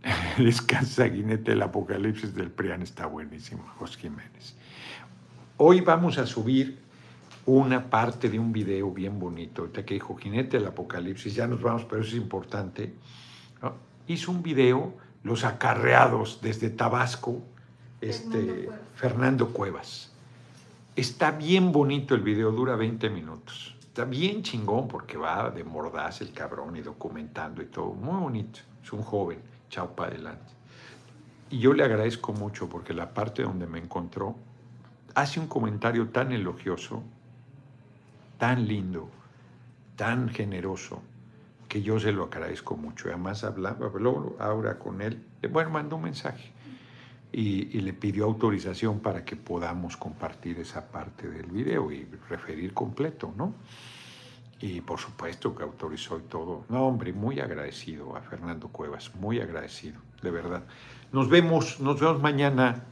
Descansa Guinete, el apocalipsis del PRIAN está buenísimo, José Jiménez. Hoy vamos a subir una parte de un video bien bonito, ahorita que dijo Jinete del Apocalipsis, ya nos vamos, pero eso es importante. Hizo un video, los acarreados desde Tabasco, este, Fernando Cuevas. Está bien bonito el video, dura 20 minutos. Está bien chingón porque va de mordaz el cabrón y documentando y todo. Muy bonito. Es un joven, chao para adelante. Y yo le agradezco mucho porque la parte donde me encontró hace un comentario tan elogioso, tan lindo, tan generoso, que yo se lo agradezco mucho. Además hablaba, habló ahora con él, bueno, mandó un mensaje y, le pidió autorización para que podamos compartir esa parte del video y referir completo, ¿no? Y por supuesto que autorizó y todo. No, hombre, muy agradecido a Fernando Cuevas, muy agradecido, de verdad. Nos vemos, nos vemos mañana